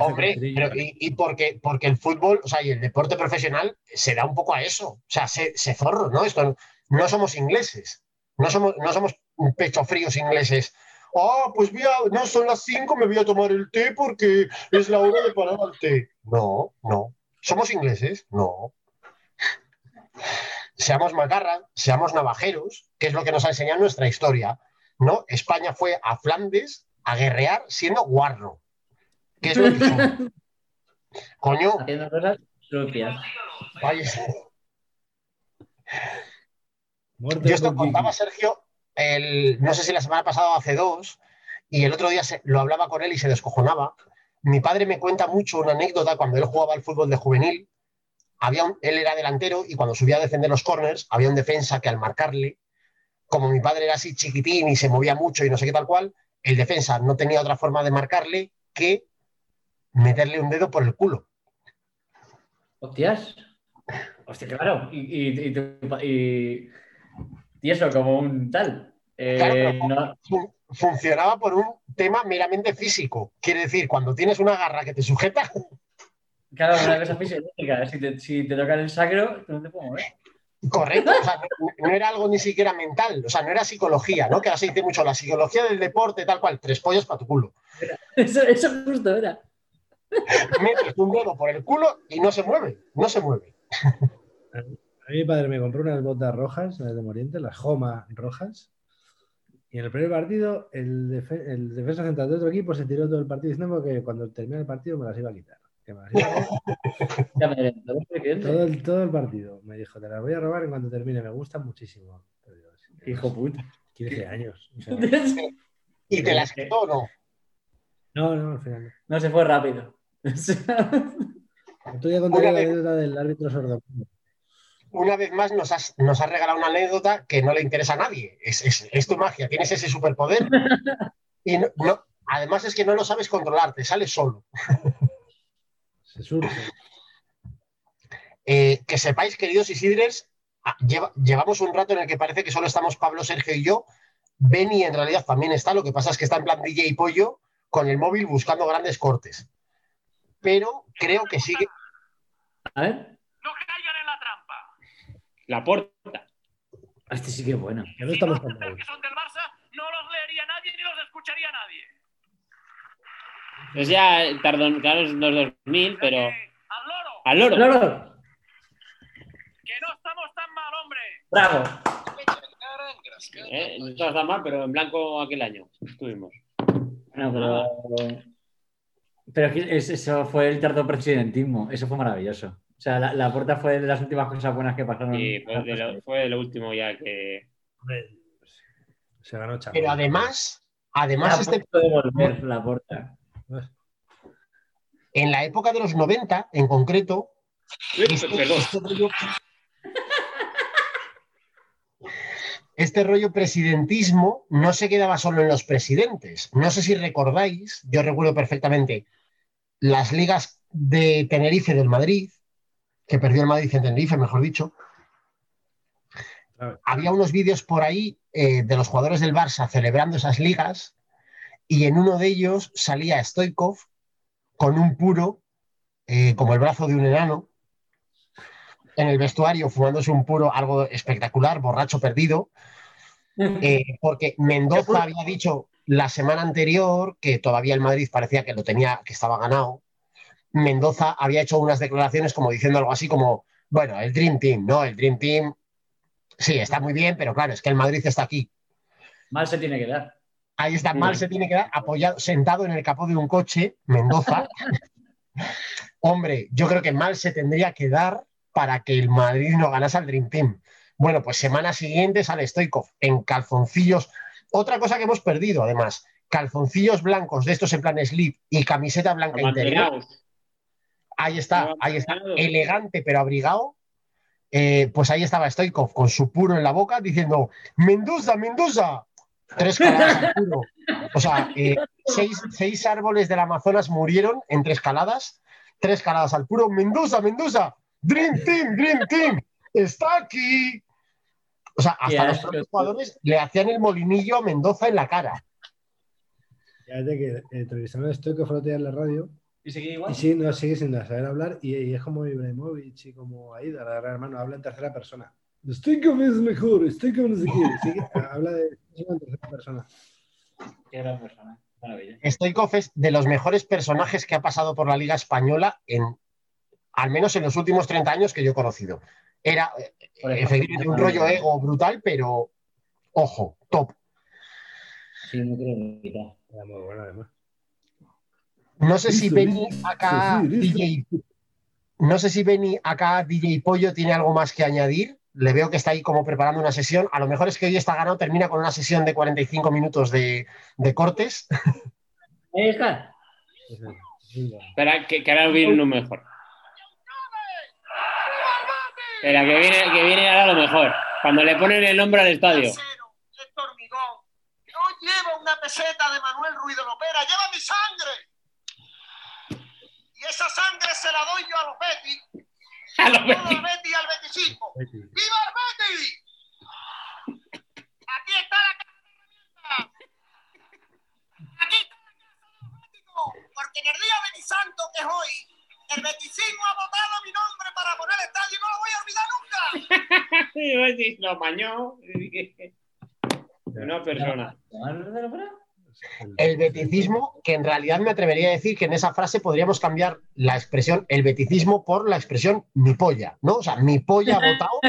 Hombre, pero y, y porque, porque el fútbol, o sea, y el deporte profesional se da un poco a eso. O sea, se, se zorro, ¿no? Esto no, no somos ingleses. No somos, no somos pecho fríos ingleses. Ah, pues voy a- no son las 5, me voy a tomar el té porque es la hora de parar al té. No, no. ¿Somos ingleses? No. Seamos macarra, seamos navajeros, que es lo que nos ha enseñado nuestra historia. ¿No? España fue a Flandes a guerrear siendo guarro. ¿Qué es lo que somos? Coño, Haciendo cosas sucias. vaya. Muerte Yo esto contaba. Sergio, el, no sé si la semana pasada o hace dos, y el otro día se- lo hablaba con él y se descojonaba. Mi padre me cuenta mucho una anécdota cuando él jugaba al fútbol de juvenil. Había un- él era delantero y cuando subía a defender los corners, había un defensa que al marcarle, como mi padre era así chiquitín y se movía mucho y no sé qué tal cual, el defensa no tenía otra forma de marcarle que meterle un dedo por el culo. Hostias. Hostia, claro. Y, y, y, tu- y- y eso, como un tal. Eh, Claro, pero- no- Fun- funcionaba por un tema meramente físico. Quiere decir, cuando tienes una garra que te sujeta, claro, una cosa fisiológica. Si te, si te tocan el sacro, no te puedo mover. Correcto, o sea, no, no era algo ni siquiera mental, o sea, no era psicología, ¿no? Que ahora se dice mucho la psicología del deporte, tal cual, tres pollos para tu culo. Eso, eso justo era. Metes un dedo por el culo y no se mueve, no se mueve. A mí mi padre me compró unas botas rojas, las de Moriente, las Joma rojas. Y en el primer partido, el, defe- el defensa central de otro equipo se tiró todo el partido diciendo que cuando termine el partido me las iba a quitar. Ya me todo, el, todo el partido. Me dijo, te las voy a robar en cuanto termine, me gustan muchísimo. Hijo puta. 15 años. o sea, Y te las quitó o no. no, no, al final no. No se fue rápido. Tú ya contaré la vez- anécdota del árbitro sordo. Una vez más nos has, nos has regalado una anécdota que no le interesa a nadie. Es, es- es tu magia, tienes ese superpoder. Y no- no- además es que no lo sabes controlar, te sale solo. Se surge. Eh, que sepáis, queridos Isidres, ah, lleva- llevamos un rato en el que parece que solo estamos Pablo, Sergio y yo. Benny en realidad también está, lo que pasa es que está en plan DJ Pollo con el móvil buscando grandes cortes. Pero creo que sigue. A ver. No caigan en la trampa. La porta. Este sí que es bueno. Ya no Si estamos no que son del Barça, no los leería nadie ni los escucharía nadie. Es ya tardó, claro, es los 2000, pero al loro, al loro. ¡Loro! que no estamos tan mal, hombre. ¡Bravo! ¿Eh? No estaba tan mal, pero en blanco aquel año estuvimos. No, pero. Pero eso fue el tardo presidentismo. Eso fue maravilloso. O sea, la, la puerta fue de las últimas cosas buenas que pasaron. Y fue de lo, fue de lo último ya que. Se ganó chaval. Pero además, además a este, punto de volver la puerta. En la época de los 90, en concreto, este, Perdón. este rollo, este rollo presidentismo no se quedaba solo en los presidentes. No sé si recordáis, yo recuerdo perfectamente las ligas de Tenerife del Madrid, que perdió el Madrid en Tenerife, mejor dicho. Había unos vídeos por ahí eh, de los jugadores del Barça celebrando esas ligas y en uno de ellos salía Stoikov con un puro eh, como el brazo de un enano en el vestuario fumándose un puro algo espectacular, borracho perdido, eh, porque Mendoza había dicho la semana anterior que todavía el Madrid parecía que lo tenía, que estaba ganado. Mendoza había hecho unas declaraciones como diciendo algo así como, bueno, el Dream Team, ¿no? El Dream Team, sí, está muy bien, pero claro, es que el Madrid está aquí. Mal se tiene que dar. Ahí está, mal se tiene que dar apoyado, sentado en el capó de un coche, Mendoza. Hombre, yo creo que mal se tendría que dar para que el Madrid no ganase al Dream Team. Bueno, pues semana siguiente sale Stoikov en calzoncillos. Otra cosa que hemos perdido, además, calzoncillos blancos de estos en plan slip y camiseta blanca interior. Ahí está, ahí está, elegante pero abrigado. Eh, pues ahí estaba Stoikov con su puro en la boca diciendo: Mendoza, Mendoza. Tres caladas al puro. O sea, eh, seis, seis árboles del Amazonas murieron en tres caladas. Tres caladas al puro. Mendoza, Mendoza. Dream Team, Dream Team. Está aquí. O sea, hasta los propios jugadores le hacían el molinillo a Mendoza en la cara. Fíjate que eh, entrevistaron a Stoico fue otro día en la radio ¿Y sigue y igual? sí, no, sigue sin saber hablar y, y es como Ibrahimovic y como Aida, la gran hermano, habla en tercera persona. Stoikov es mejor, Stoikov no sé qué. Sigue- habla de persona. Qué gran persona. Maravilla. Stoikov es de los mejores personajes que ha pasado por la Liga Española en, al menos en los últimos 30 años que yo he conocido. Era eh, efectivamente un rollo ego brutal, pero ojo, top. Sí, no quitar. Era muy bueno además. No sé si Benny acá. DJ, no sé si Benny acá DJ Pollo tiene algo más que añadir. Le veo que está ahí como preparando una sesión. A lo mejor es que hoy está ganado, termina con una sesión de 45 minutos de, de cortes. Ahí está. Sí, sí. Espera, que, que ahora viene uno mejor. Espera, que viene, que viene ahora lo mejor. Cuando le ponen el nombre al estadio. No lleva una peseta de Manuel Ruiz de Lopera, lleva mi sangre. Y esa sangre se la doy yo a los Betis. A los Todo al y. ¡Viva el Betis! Aquí está la casa. Aquí está la casa del Bético. Porque en el día Betisanto que es hoy, el Betisismo ha votado mi nombre para poner el estadio y no lo voy a olvidar nunca. Sí, Betis lo apañó. Una persona. ¿Manuel de la? El beticismo, que en realidad me atrevería a decir que en esa frase podríamos cambiar la expresión el beticismo por la expresión mi polla, ¿no? O sea, mi polla votado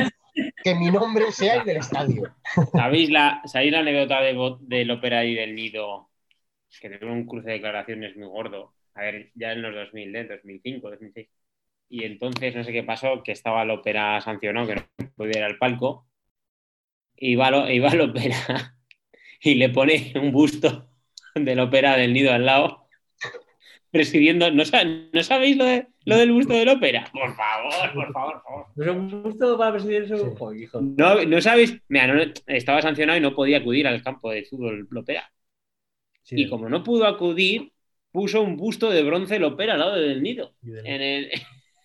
que mi nombre sea el del estadio. ¿Sabéis la, ¿sabéis la anécdota de, del ópera y del nido? Que tuvo un cruce de declaraciones muy gordo. A ver, ya en los 2000, ¿eh? 2005, 2006. Y entonces no sé qué pasó, que estaba el ópera sancionado, que no podía ir al palco. Y va, lo, y va el ópera y le pone un busto del ópera del nido al lado, presidiendo. ¿No, sa- ¿no sabéis lo, de- lo del busto del ópera? Por favor, por favor, por favor. ¿Es un gusto para presidir eso? Sí. Joder, hijo. No, no sabéis, mira, no- estaba sancionado y no podía acudir al campo de fútbol Lopera. Sí, Y como no pudo acudir, puso un busto de bronce Lopera al lado del nido. En el,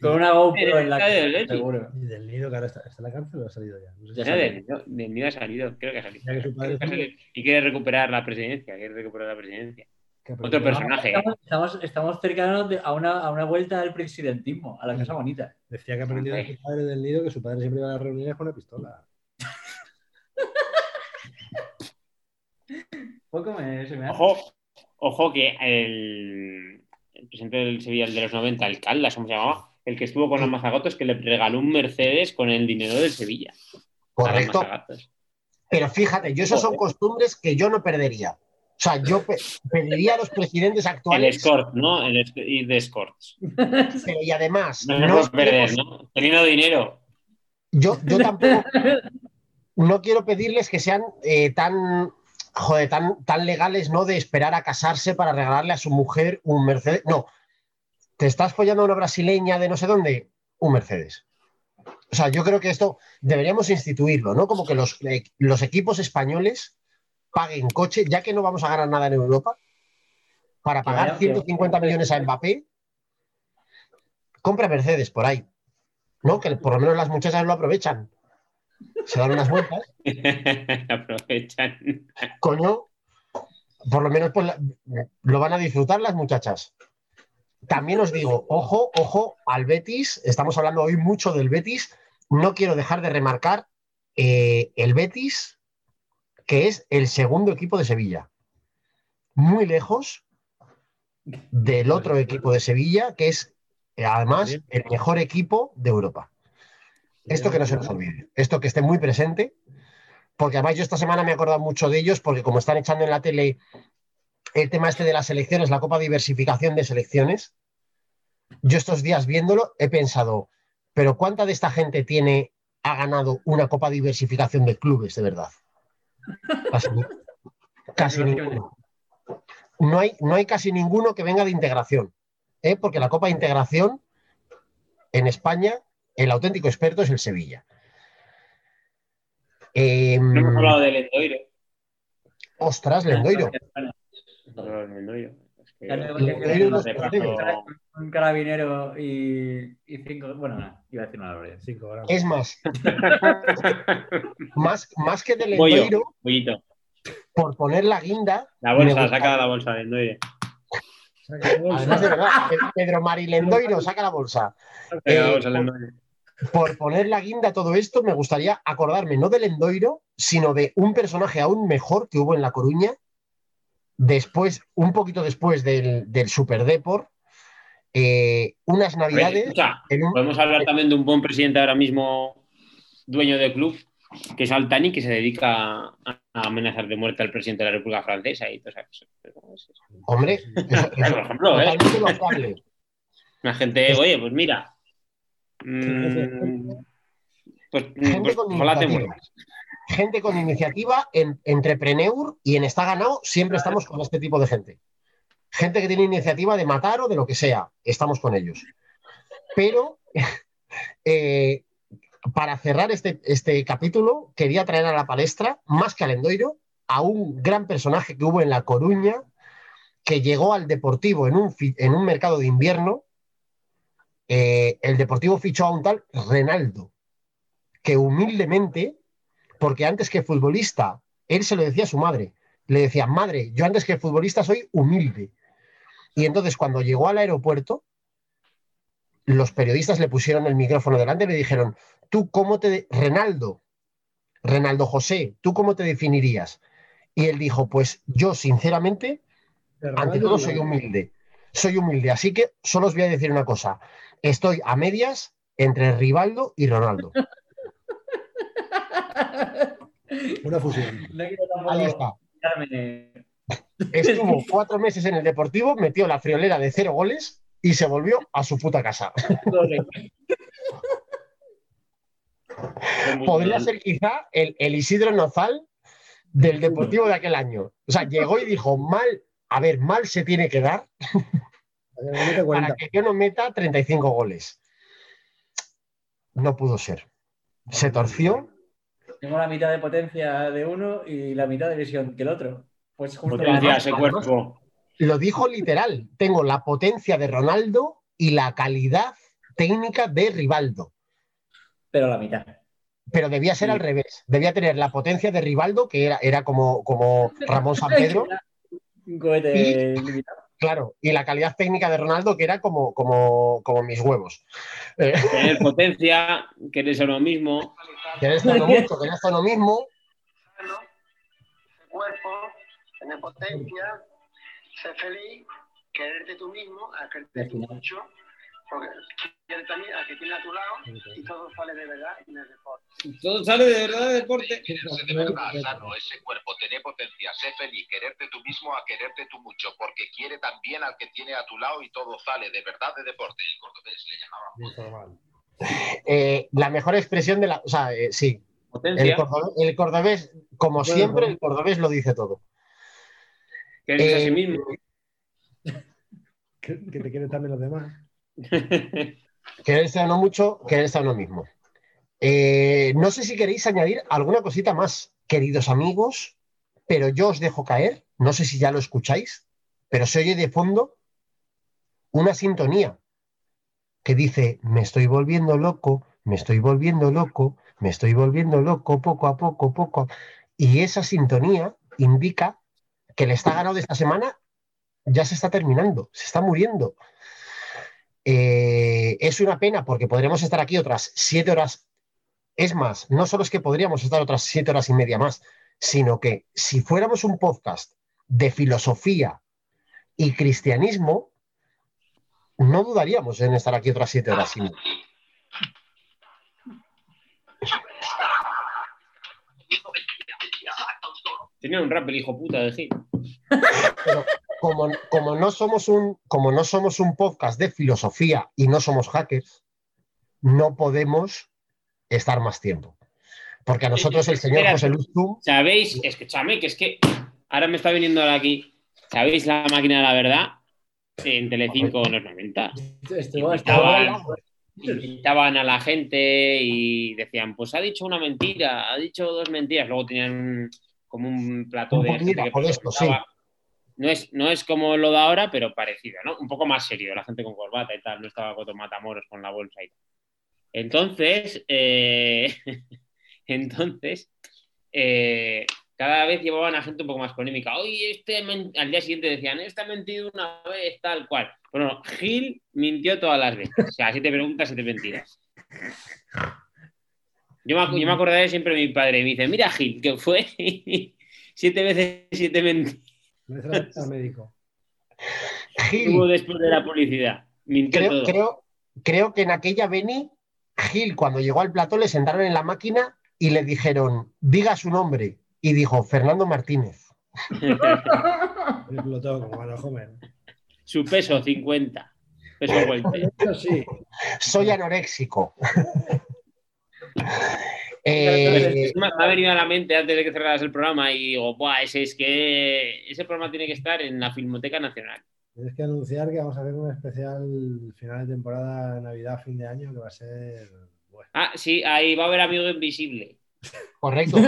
Con una GoPro En la Betis. seguro. y del nido que ahora está, está en la cárcel o ha salido ya. No sé si del, nido- del nido ha salido, creo que ha salido. Ya que su padre Creo que ha es un- salido. Y quiere recuperar la presidencia, quiere recuperar la presidencia. Otro personaje. ¿eh? Estamos, estamos, cercanos de- a, una, a una vuelta al presidentismo, a la casa bonita. Decía que aprendió de su padre del nido que su padre siempre iba a las reuniones con una pistola. Poco me, se me hace. Ojo, ojo que el, el presidente del Sevilla, el de los 90, el Caldas, ¿cómo se llamaba? El que estuvo con los mazagatos, que le regaló un Mercedes con el dinero del Sevilla. Correcto. Pero fíjate, yo esas son costumbres que yo no perdería. O sea, yo pe- pediría a los presidentes El actuales escort, ¿no? El esc- ir de escorts. pero y además No, no no perder, ¿no? Teniendo dinero. yo, yo tampoco no quiero pedirles que sean eh, tan joder, tan, tan legales, ¿no? De esperar a casarse para regalarle a su mujer un Mercedes. No. Te estás follando a una brasileña de no sé dónde, un Mercedes. O sea, yo creo que esto deberíamos instituirlo, ¿no? Como que los, eh, los equipos españoles paguen coche, ya que no vamos a ganar nada en Europa, para pagar vaya- 150 millones a Mbappé, compra Mercedes por ahí. ¿No? Que por lo menos las muchachas lo aprovechan. Se dan unas vueltas Aprovechan. coño, por lo menos pues, lo van a disfrutar las muchachas. También os digo, ojo, ojo al Betis, estamos hablando hoy mucho del Betis, no quiero dejar de remarcar eh, el Betis, que es el segundo equipo de Sevilla, muy lejos del otro equipo de Sevilla, que es eh, además el mejor equipo de Europa. Esto que no se nos olvide, esto que esté muy presente, porque además yo esta semana me he acordado mucho de ellos, porque como están echando en la tele el tema este de las selecciones, la Copa Diversificación de Selecciones, yo estos días viéndolo he pensado, pero ¿cuánta de esta gente tiene, ha ganado una Copa Diversificación de clubes de verdad? Casi, casi ninguno. No hay, no hay casi ninguno que venga de integración, ¿eh? porque la Copa de Integración en España, el auténtico experto es el Sevilla. Em, No hemos hablado del Endoiro. ostras, Lendoiro. Endoiro. Es que- no- Un carabinero y, y cinco. Bueno, no, iba a decir una barbaridad. Cinco gramos. Es más, más, más que del pollito. por poner la guinda. La bolsa, saca la bolsa del Endoiro. Saca la bolsa. Además, de verdad, Pedro Marilendoiro saca la bolsa. Saca la Eh, bolsa del Endoiro. Por poner la guinda a todo esto, me gustaría acordarme no del Endoiro, sino de un personaje aún mejor que hubo en La Coruña, después, un poquito después del, del Super Deport, eh, unas navidades. Un- podemos hablar también de un buen presidente ahora mismo, dueño del club, que es Altani, que se dedica a, amenazar de muerte al presidente de la República Francesa y todas esas cosas. Hombre, eso, eso- Por ejemplo, ¿eh? La gente, oye, pues mira. mm, pues, pues ojalá te mueras. Gente con iniciativa, en, entrepreneur y en Está Ganado siempre estamos con este tipo de gente. gente que tiene iniciativa de matar o de lo que sea, estamos con ellos. Pero eh, para cerrar este, este capítulo, quería traer a la palestra, más que al Endoiro, a un gran personaje que hubo en La Coruña, que llegó al Deportivo en un, en un mercado de invierno. Eh, el Deportivo fichó a un tal Renaldo, que humildemente, porque antes que futbolista, él se lo decía a su madre, le decía, madre, yo antes que futbolista soy humilde. Y entonces cuando llegó al aeropuerto, los periodistas le pusieron el micrófono delante y le dijeron, tú cómo te... Renaldo, Renaldo José, ¿tú cómo te definirías? Y él dijo, pues yo sinceramente, ante todo soy humilde. Soy humilde, así que solo os voy a decir una cosa. Estoy a medias entre Rivaldo y Ronaldo. Una fusión. No Ahí está. Estuvo cuatro meses en el Deportivo, metió la friolera de cero goles y se volvió a su puta casa. Podría ser quizá el, el Isidro Nozal del Deportivo de aquel año. O sea, llegó y dijo, mal, a ver, mal se tiene que dar para que yo no meta 35 goles. No pudo ser. Se torció. Tengo la mitad de potencia de uno y la mitad de visión que el otro. Pues justo Potencia la- ese cuerpo. Lo dijo literal. Tengo la potencia de Ronaldo y la calidad técnica de Rivaldo. Pero la mitad. Pero debía ser al revés. Debía tener la potencia de Rivaldo, que era, era como, como Ramón San Pedro, Un cohete limitado. Claro, y la calidad técnica de Ronaldo, que era como, como, como mis huevos. Eh, Tener potencia, querer ser uno mismo. que esto no mucho, que esto no mismo. cuerpo, tener potencia, ser feliz, quererte tú mismo, a quererte tú mucho, porque quieres también a que tiene a tu lado y todo sale de verdad en el deporte. Todo sale de verdad de deporte. Quererse de verdad, sano, ese cuerpo, tener potencia, sé feliz, quererte tú mismo a quererte tú mucho, porque quiere también al que tiene a tu lado y todo sale de verdad de deporte. El cordobés le llamaba. Eh, la mejor expresión de la. O sea, eh, sí. El cordobés, el cordobés, como siempre, el cordobés lo dice todo. Quererse a Eh, sí mismo. Que, que te quieren también los demás. Quererse a uno mucho, quererse a uno mismo. Eh, no sé si queréis añadir alguna cosita más, queridos amigos, pero yo os dejo caer. No sé si ya lo escucháis, pero se oye de fondo una sintonía que dice: Me estoy volviendo loco, me estoy volviendo loco, me estoy volviendo loco poco a poco, poco. a-". Y esa sintonía indica que el está ganado de esta semana ya se está terminando, se está muriendo. Eh, es una pena porque podríamos estar aquí otras siete horas. Es más, no solo es que podríamos estar otras siete horas y media más, sino que si fuéramos un podcast de filosofía y cristianismo, no dudaríamos en estar aquí otras siete horas y media. Tenía un rap el hijo puta de Gil. Pero como, como no somos un, como no somos un podcast de filosofía y no somos hackers, no podemos estar más tiempo. Porque a nosotros el señor. José Luis Tum ¿Sabéis? Escúchame, que es que ahora me está viniendo ahora aquí. ¿Sabéis la máquina de la verdad? En Telecinco en los 90. Estuvo, Estaban, estuvo- invitaban a la gente y decían, pues ha dicho una mentira, ha dicho dos mentiras. Luego tenían como un plato de gente que de esto, preguntaba. No es, no es como lo de ahora, pero parecido, ¿no? Un poco más serio, la gente con corbata y tal, no estaba Coto Matamoros con la bolsa y tal. Entonces, eh, entonces, eh, cada vez llevaban a gente un poco más polémica. Oye, este men-". al día siguiente decían, este ha mentido una vez, tal cual. Bueno, Gil mintió todas las veces. O sea, siete preguntas, siete mentiras. Yo me, yo me acordaré siempre de mi padre. Me dice, mira, Gil, que fue siete veces siete mentiras. Al médico. Gil, Hubo después de la publicidad. Creo, creo, creo que en aquella Beni, Gil, cuando llegó al plató, le sentaron en la máquina y le dijeron, diga su nombre. Y dijo, Fernando Martínez. Explotó como Van Homer. Su peso, 50. Peso welter. Eso sí. Soy anoréxico. Eh, Me ha venido a la mente antes de que cerraras el programa y digo, Buah, ese es que ese programa tiene que estar en la Filmoteca Nacional. Tienes que anunciar que vamos a hacer un especial final de temporada, Navidad, fin de año, que va a ser. Bueno. Ah, sí, ahí va a haber amigo invisible. Correcto.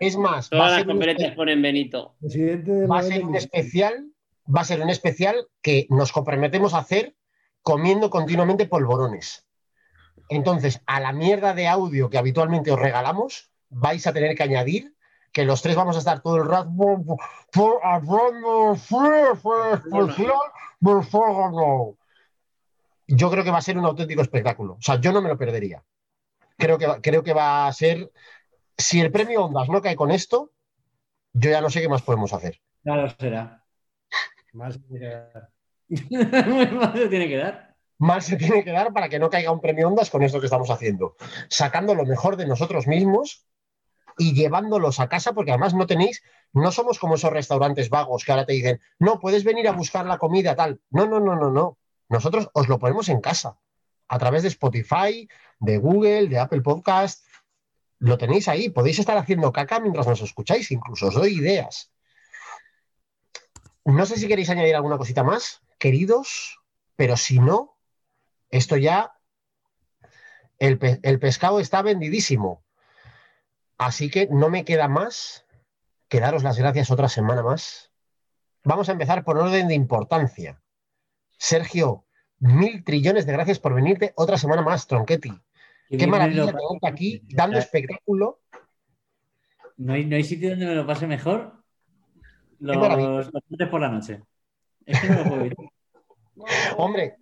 Es más, Todas las conferencias ponen Benito. Presidente de va a ser un especial, va a ser un especial que nos comprometemos a hacer comiendo continuamente polvorones. Entonces, a la mierda de audio que habitualmente os regalamos, vais a tener que añadir que los tres vamos a estar todo el rato. Yo creo que va a ser un auténtico espectáculo. O sea, yo no me lo perdería. Creo que, va- creo que va a ser. Si el premio Ondas no cae con esto, yo ya no sé qué más podemos hacer. Ya lo será. Más se tiene que dar. Se tiene que dar. Mal se tiene que dar para que no caiga un premio Ondas con esto que estamos haciendo. Sacando lo mejor de nosotros mismos y llevándolos a casa, porque además no tenéis, no somos como esos restaurantes vagos que ahora te dicen, no, puedes venir a buscar la comida tal. No, no, no, no, no. Nosotros os lo ponemos en casa, a través de Spotify, de Google, de Apple Podcast. Lo tenéis ahí, podéis estar haciendo caca mientras nos escucháis, incluso os doy ideas. No sé si queréis añadir alguna cosita más, queridos, pero si no, esto ya, el, pe- el pescado está vendidísimo. Así que no me queda más que daros las gracias otra semana más. Vamos a empezar por orden de importancia. Sergio, mil trillones de gracias por venirte otra semana más, Tronchetti. Qué me maravilla tenerte aquí dando espectáculo. No hay, no hay sitio donde me lo pase mejor los, los por la noche. Es que no lo puedo evitar. Hombre,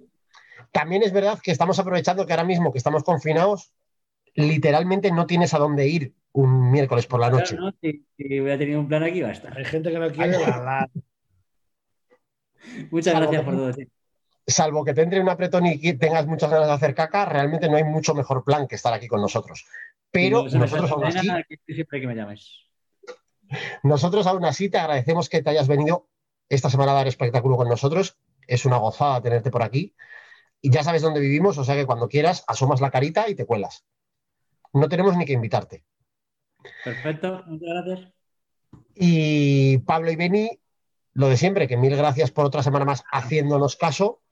también es verdad que estamos aprovechando que ahora mismo que estamos confinados, literalmente no tienes a dónde ir un miércoles por la noche. Claro, ¿no? Si, si hubiera tenido un plan aquí, va a estar. Hay gente que no quiere la, la- Muchas Salvo gracias que- por todo. tío. salvo que te entre un apretón y que tengas muchas ganas de hacer caca, realmente no hay mucho mejor plan que estar aquí con nosotros. Pero No nosotros aún, así, que siempre que me llames. nosotros aún así te agradecemos que te hayas venido esta semana a dar espectáculo con nosotros. Es una gozada tenerte por aquí. Y ya sabes dónde vivimos, o sea que cuando quieras asomas la carita y te cuelas. No tenemos ni que invitarte. Perfecto, muchas gracias. Y Pablo y Beni, lo de siempre, que mil gracias por otra semana más haciéndonos caso,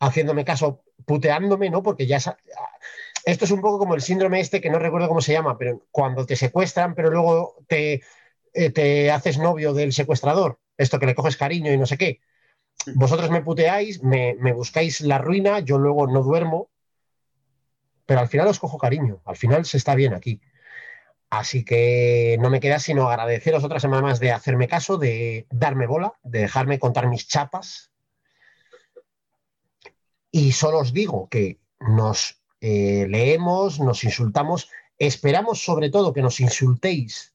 haciéndome caso, puteándome, ¿no? Porque ya esto es un poco como el síndrome este que no recuerdo cómo se llama, pero cuando te secuestran, pero luego te, eh, te haces novio del secuestrador, esto que le coges cariño y no sé qué. Vosotros me puteáis, me, buscáis la ruina, yo luego no duermo, pero al final os cojo cariño, al final se está bien aquí. Así que no me queda sino agradeceros otra semana más de hacerme caso, de darme bola, de dejarme contar mis chapas. Y solo os digo que nos eh, leemos, nos insultamos, esperamos sobre todo que nos insultéis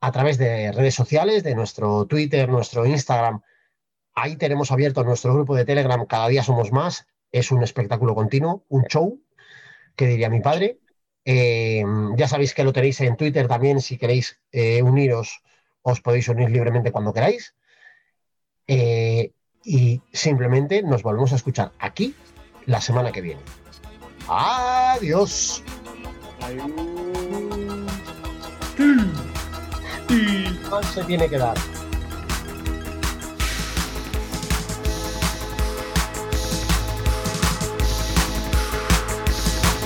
a través de redes sociales, de nuestro Twitter, nuestro Instagram. Ahí tenemos abierto nuestro grupo de Telegram, cada día somos más. Es un espectáculo continuo, un show, que diría mi padre. Eh, ya sabéis que lo tenéis en Twitter también, si queréis eh, uniros, os podéis unir libremente cuando queráis. Eh, y simplemente nos volvemos a escuchar aquí la semana que viene. Adiós. ¿Cuál se tiene que dar?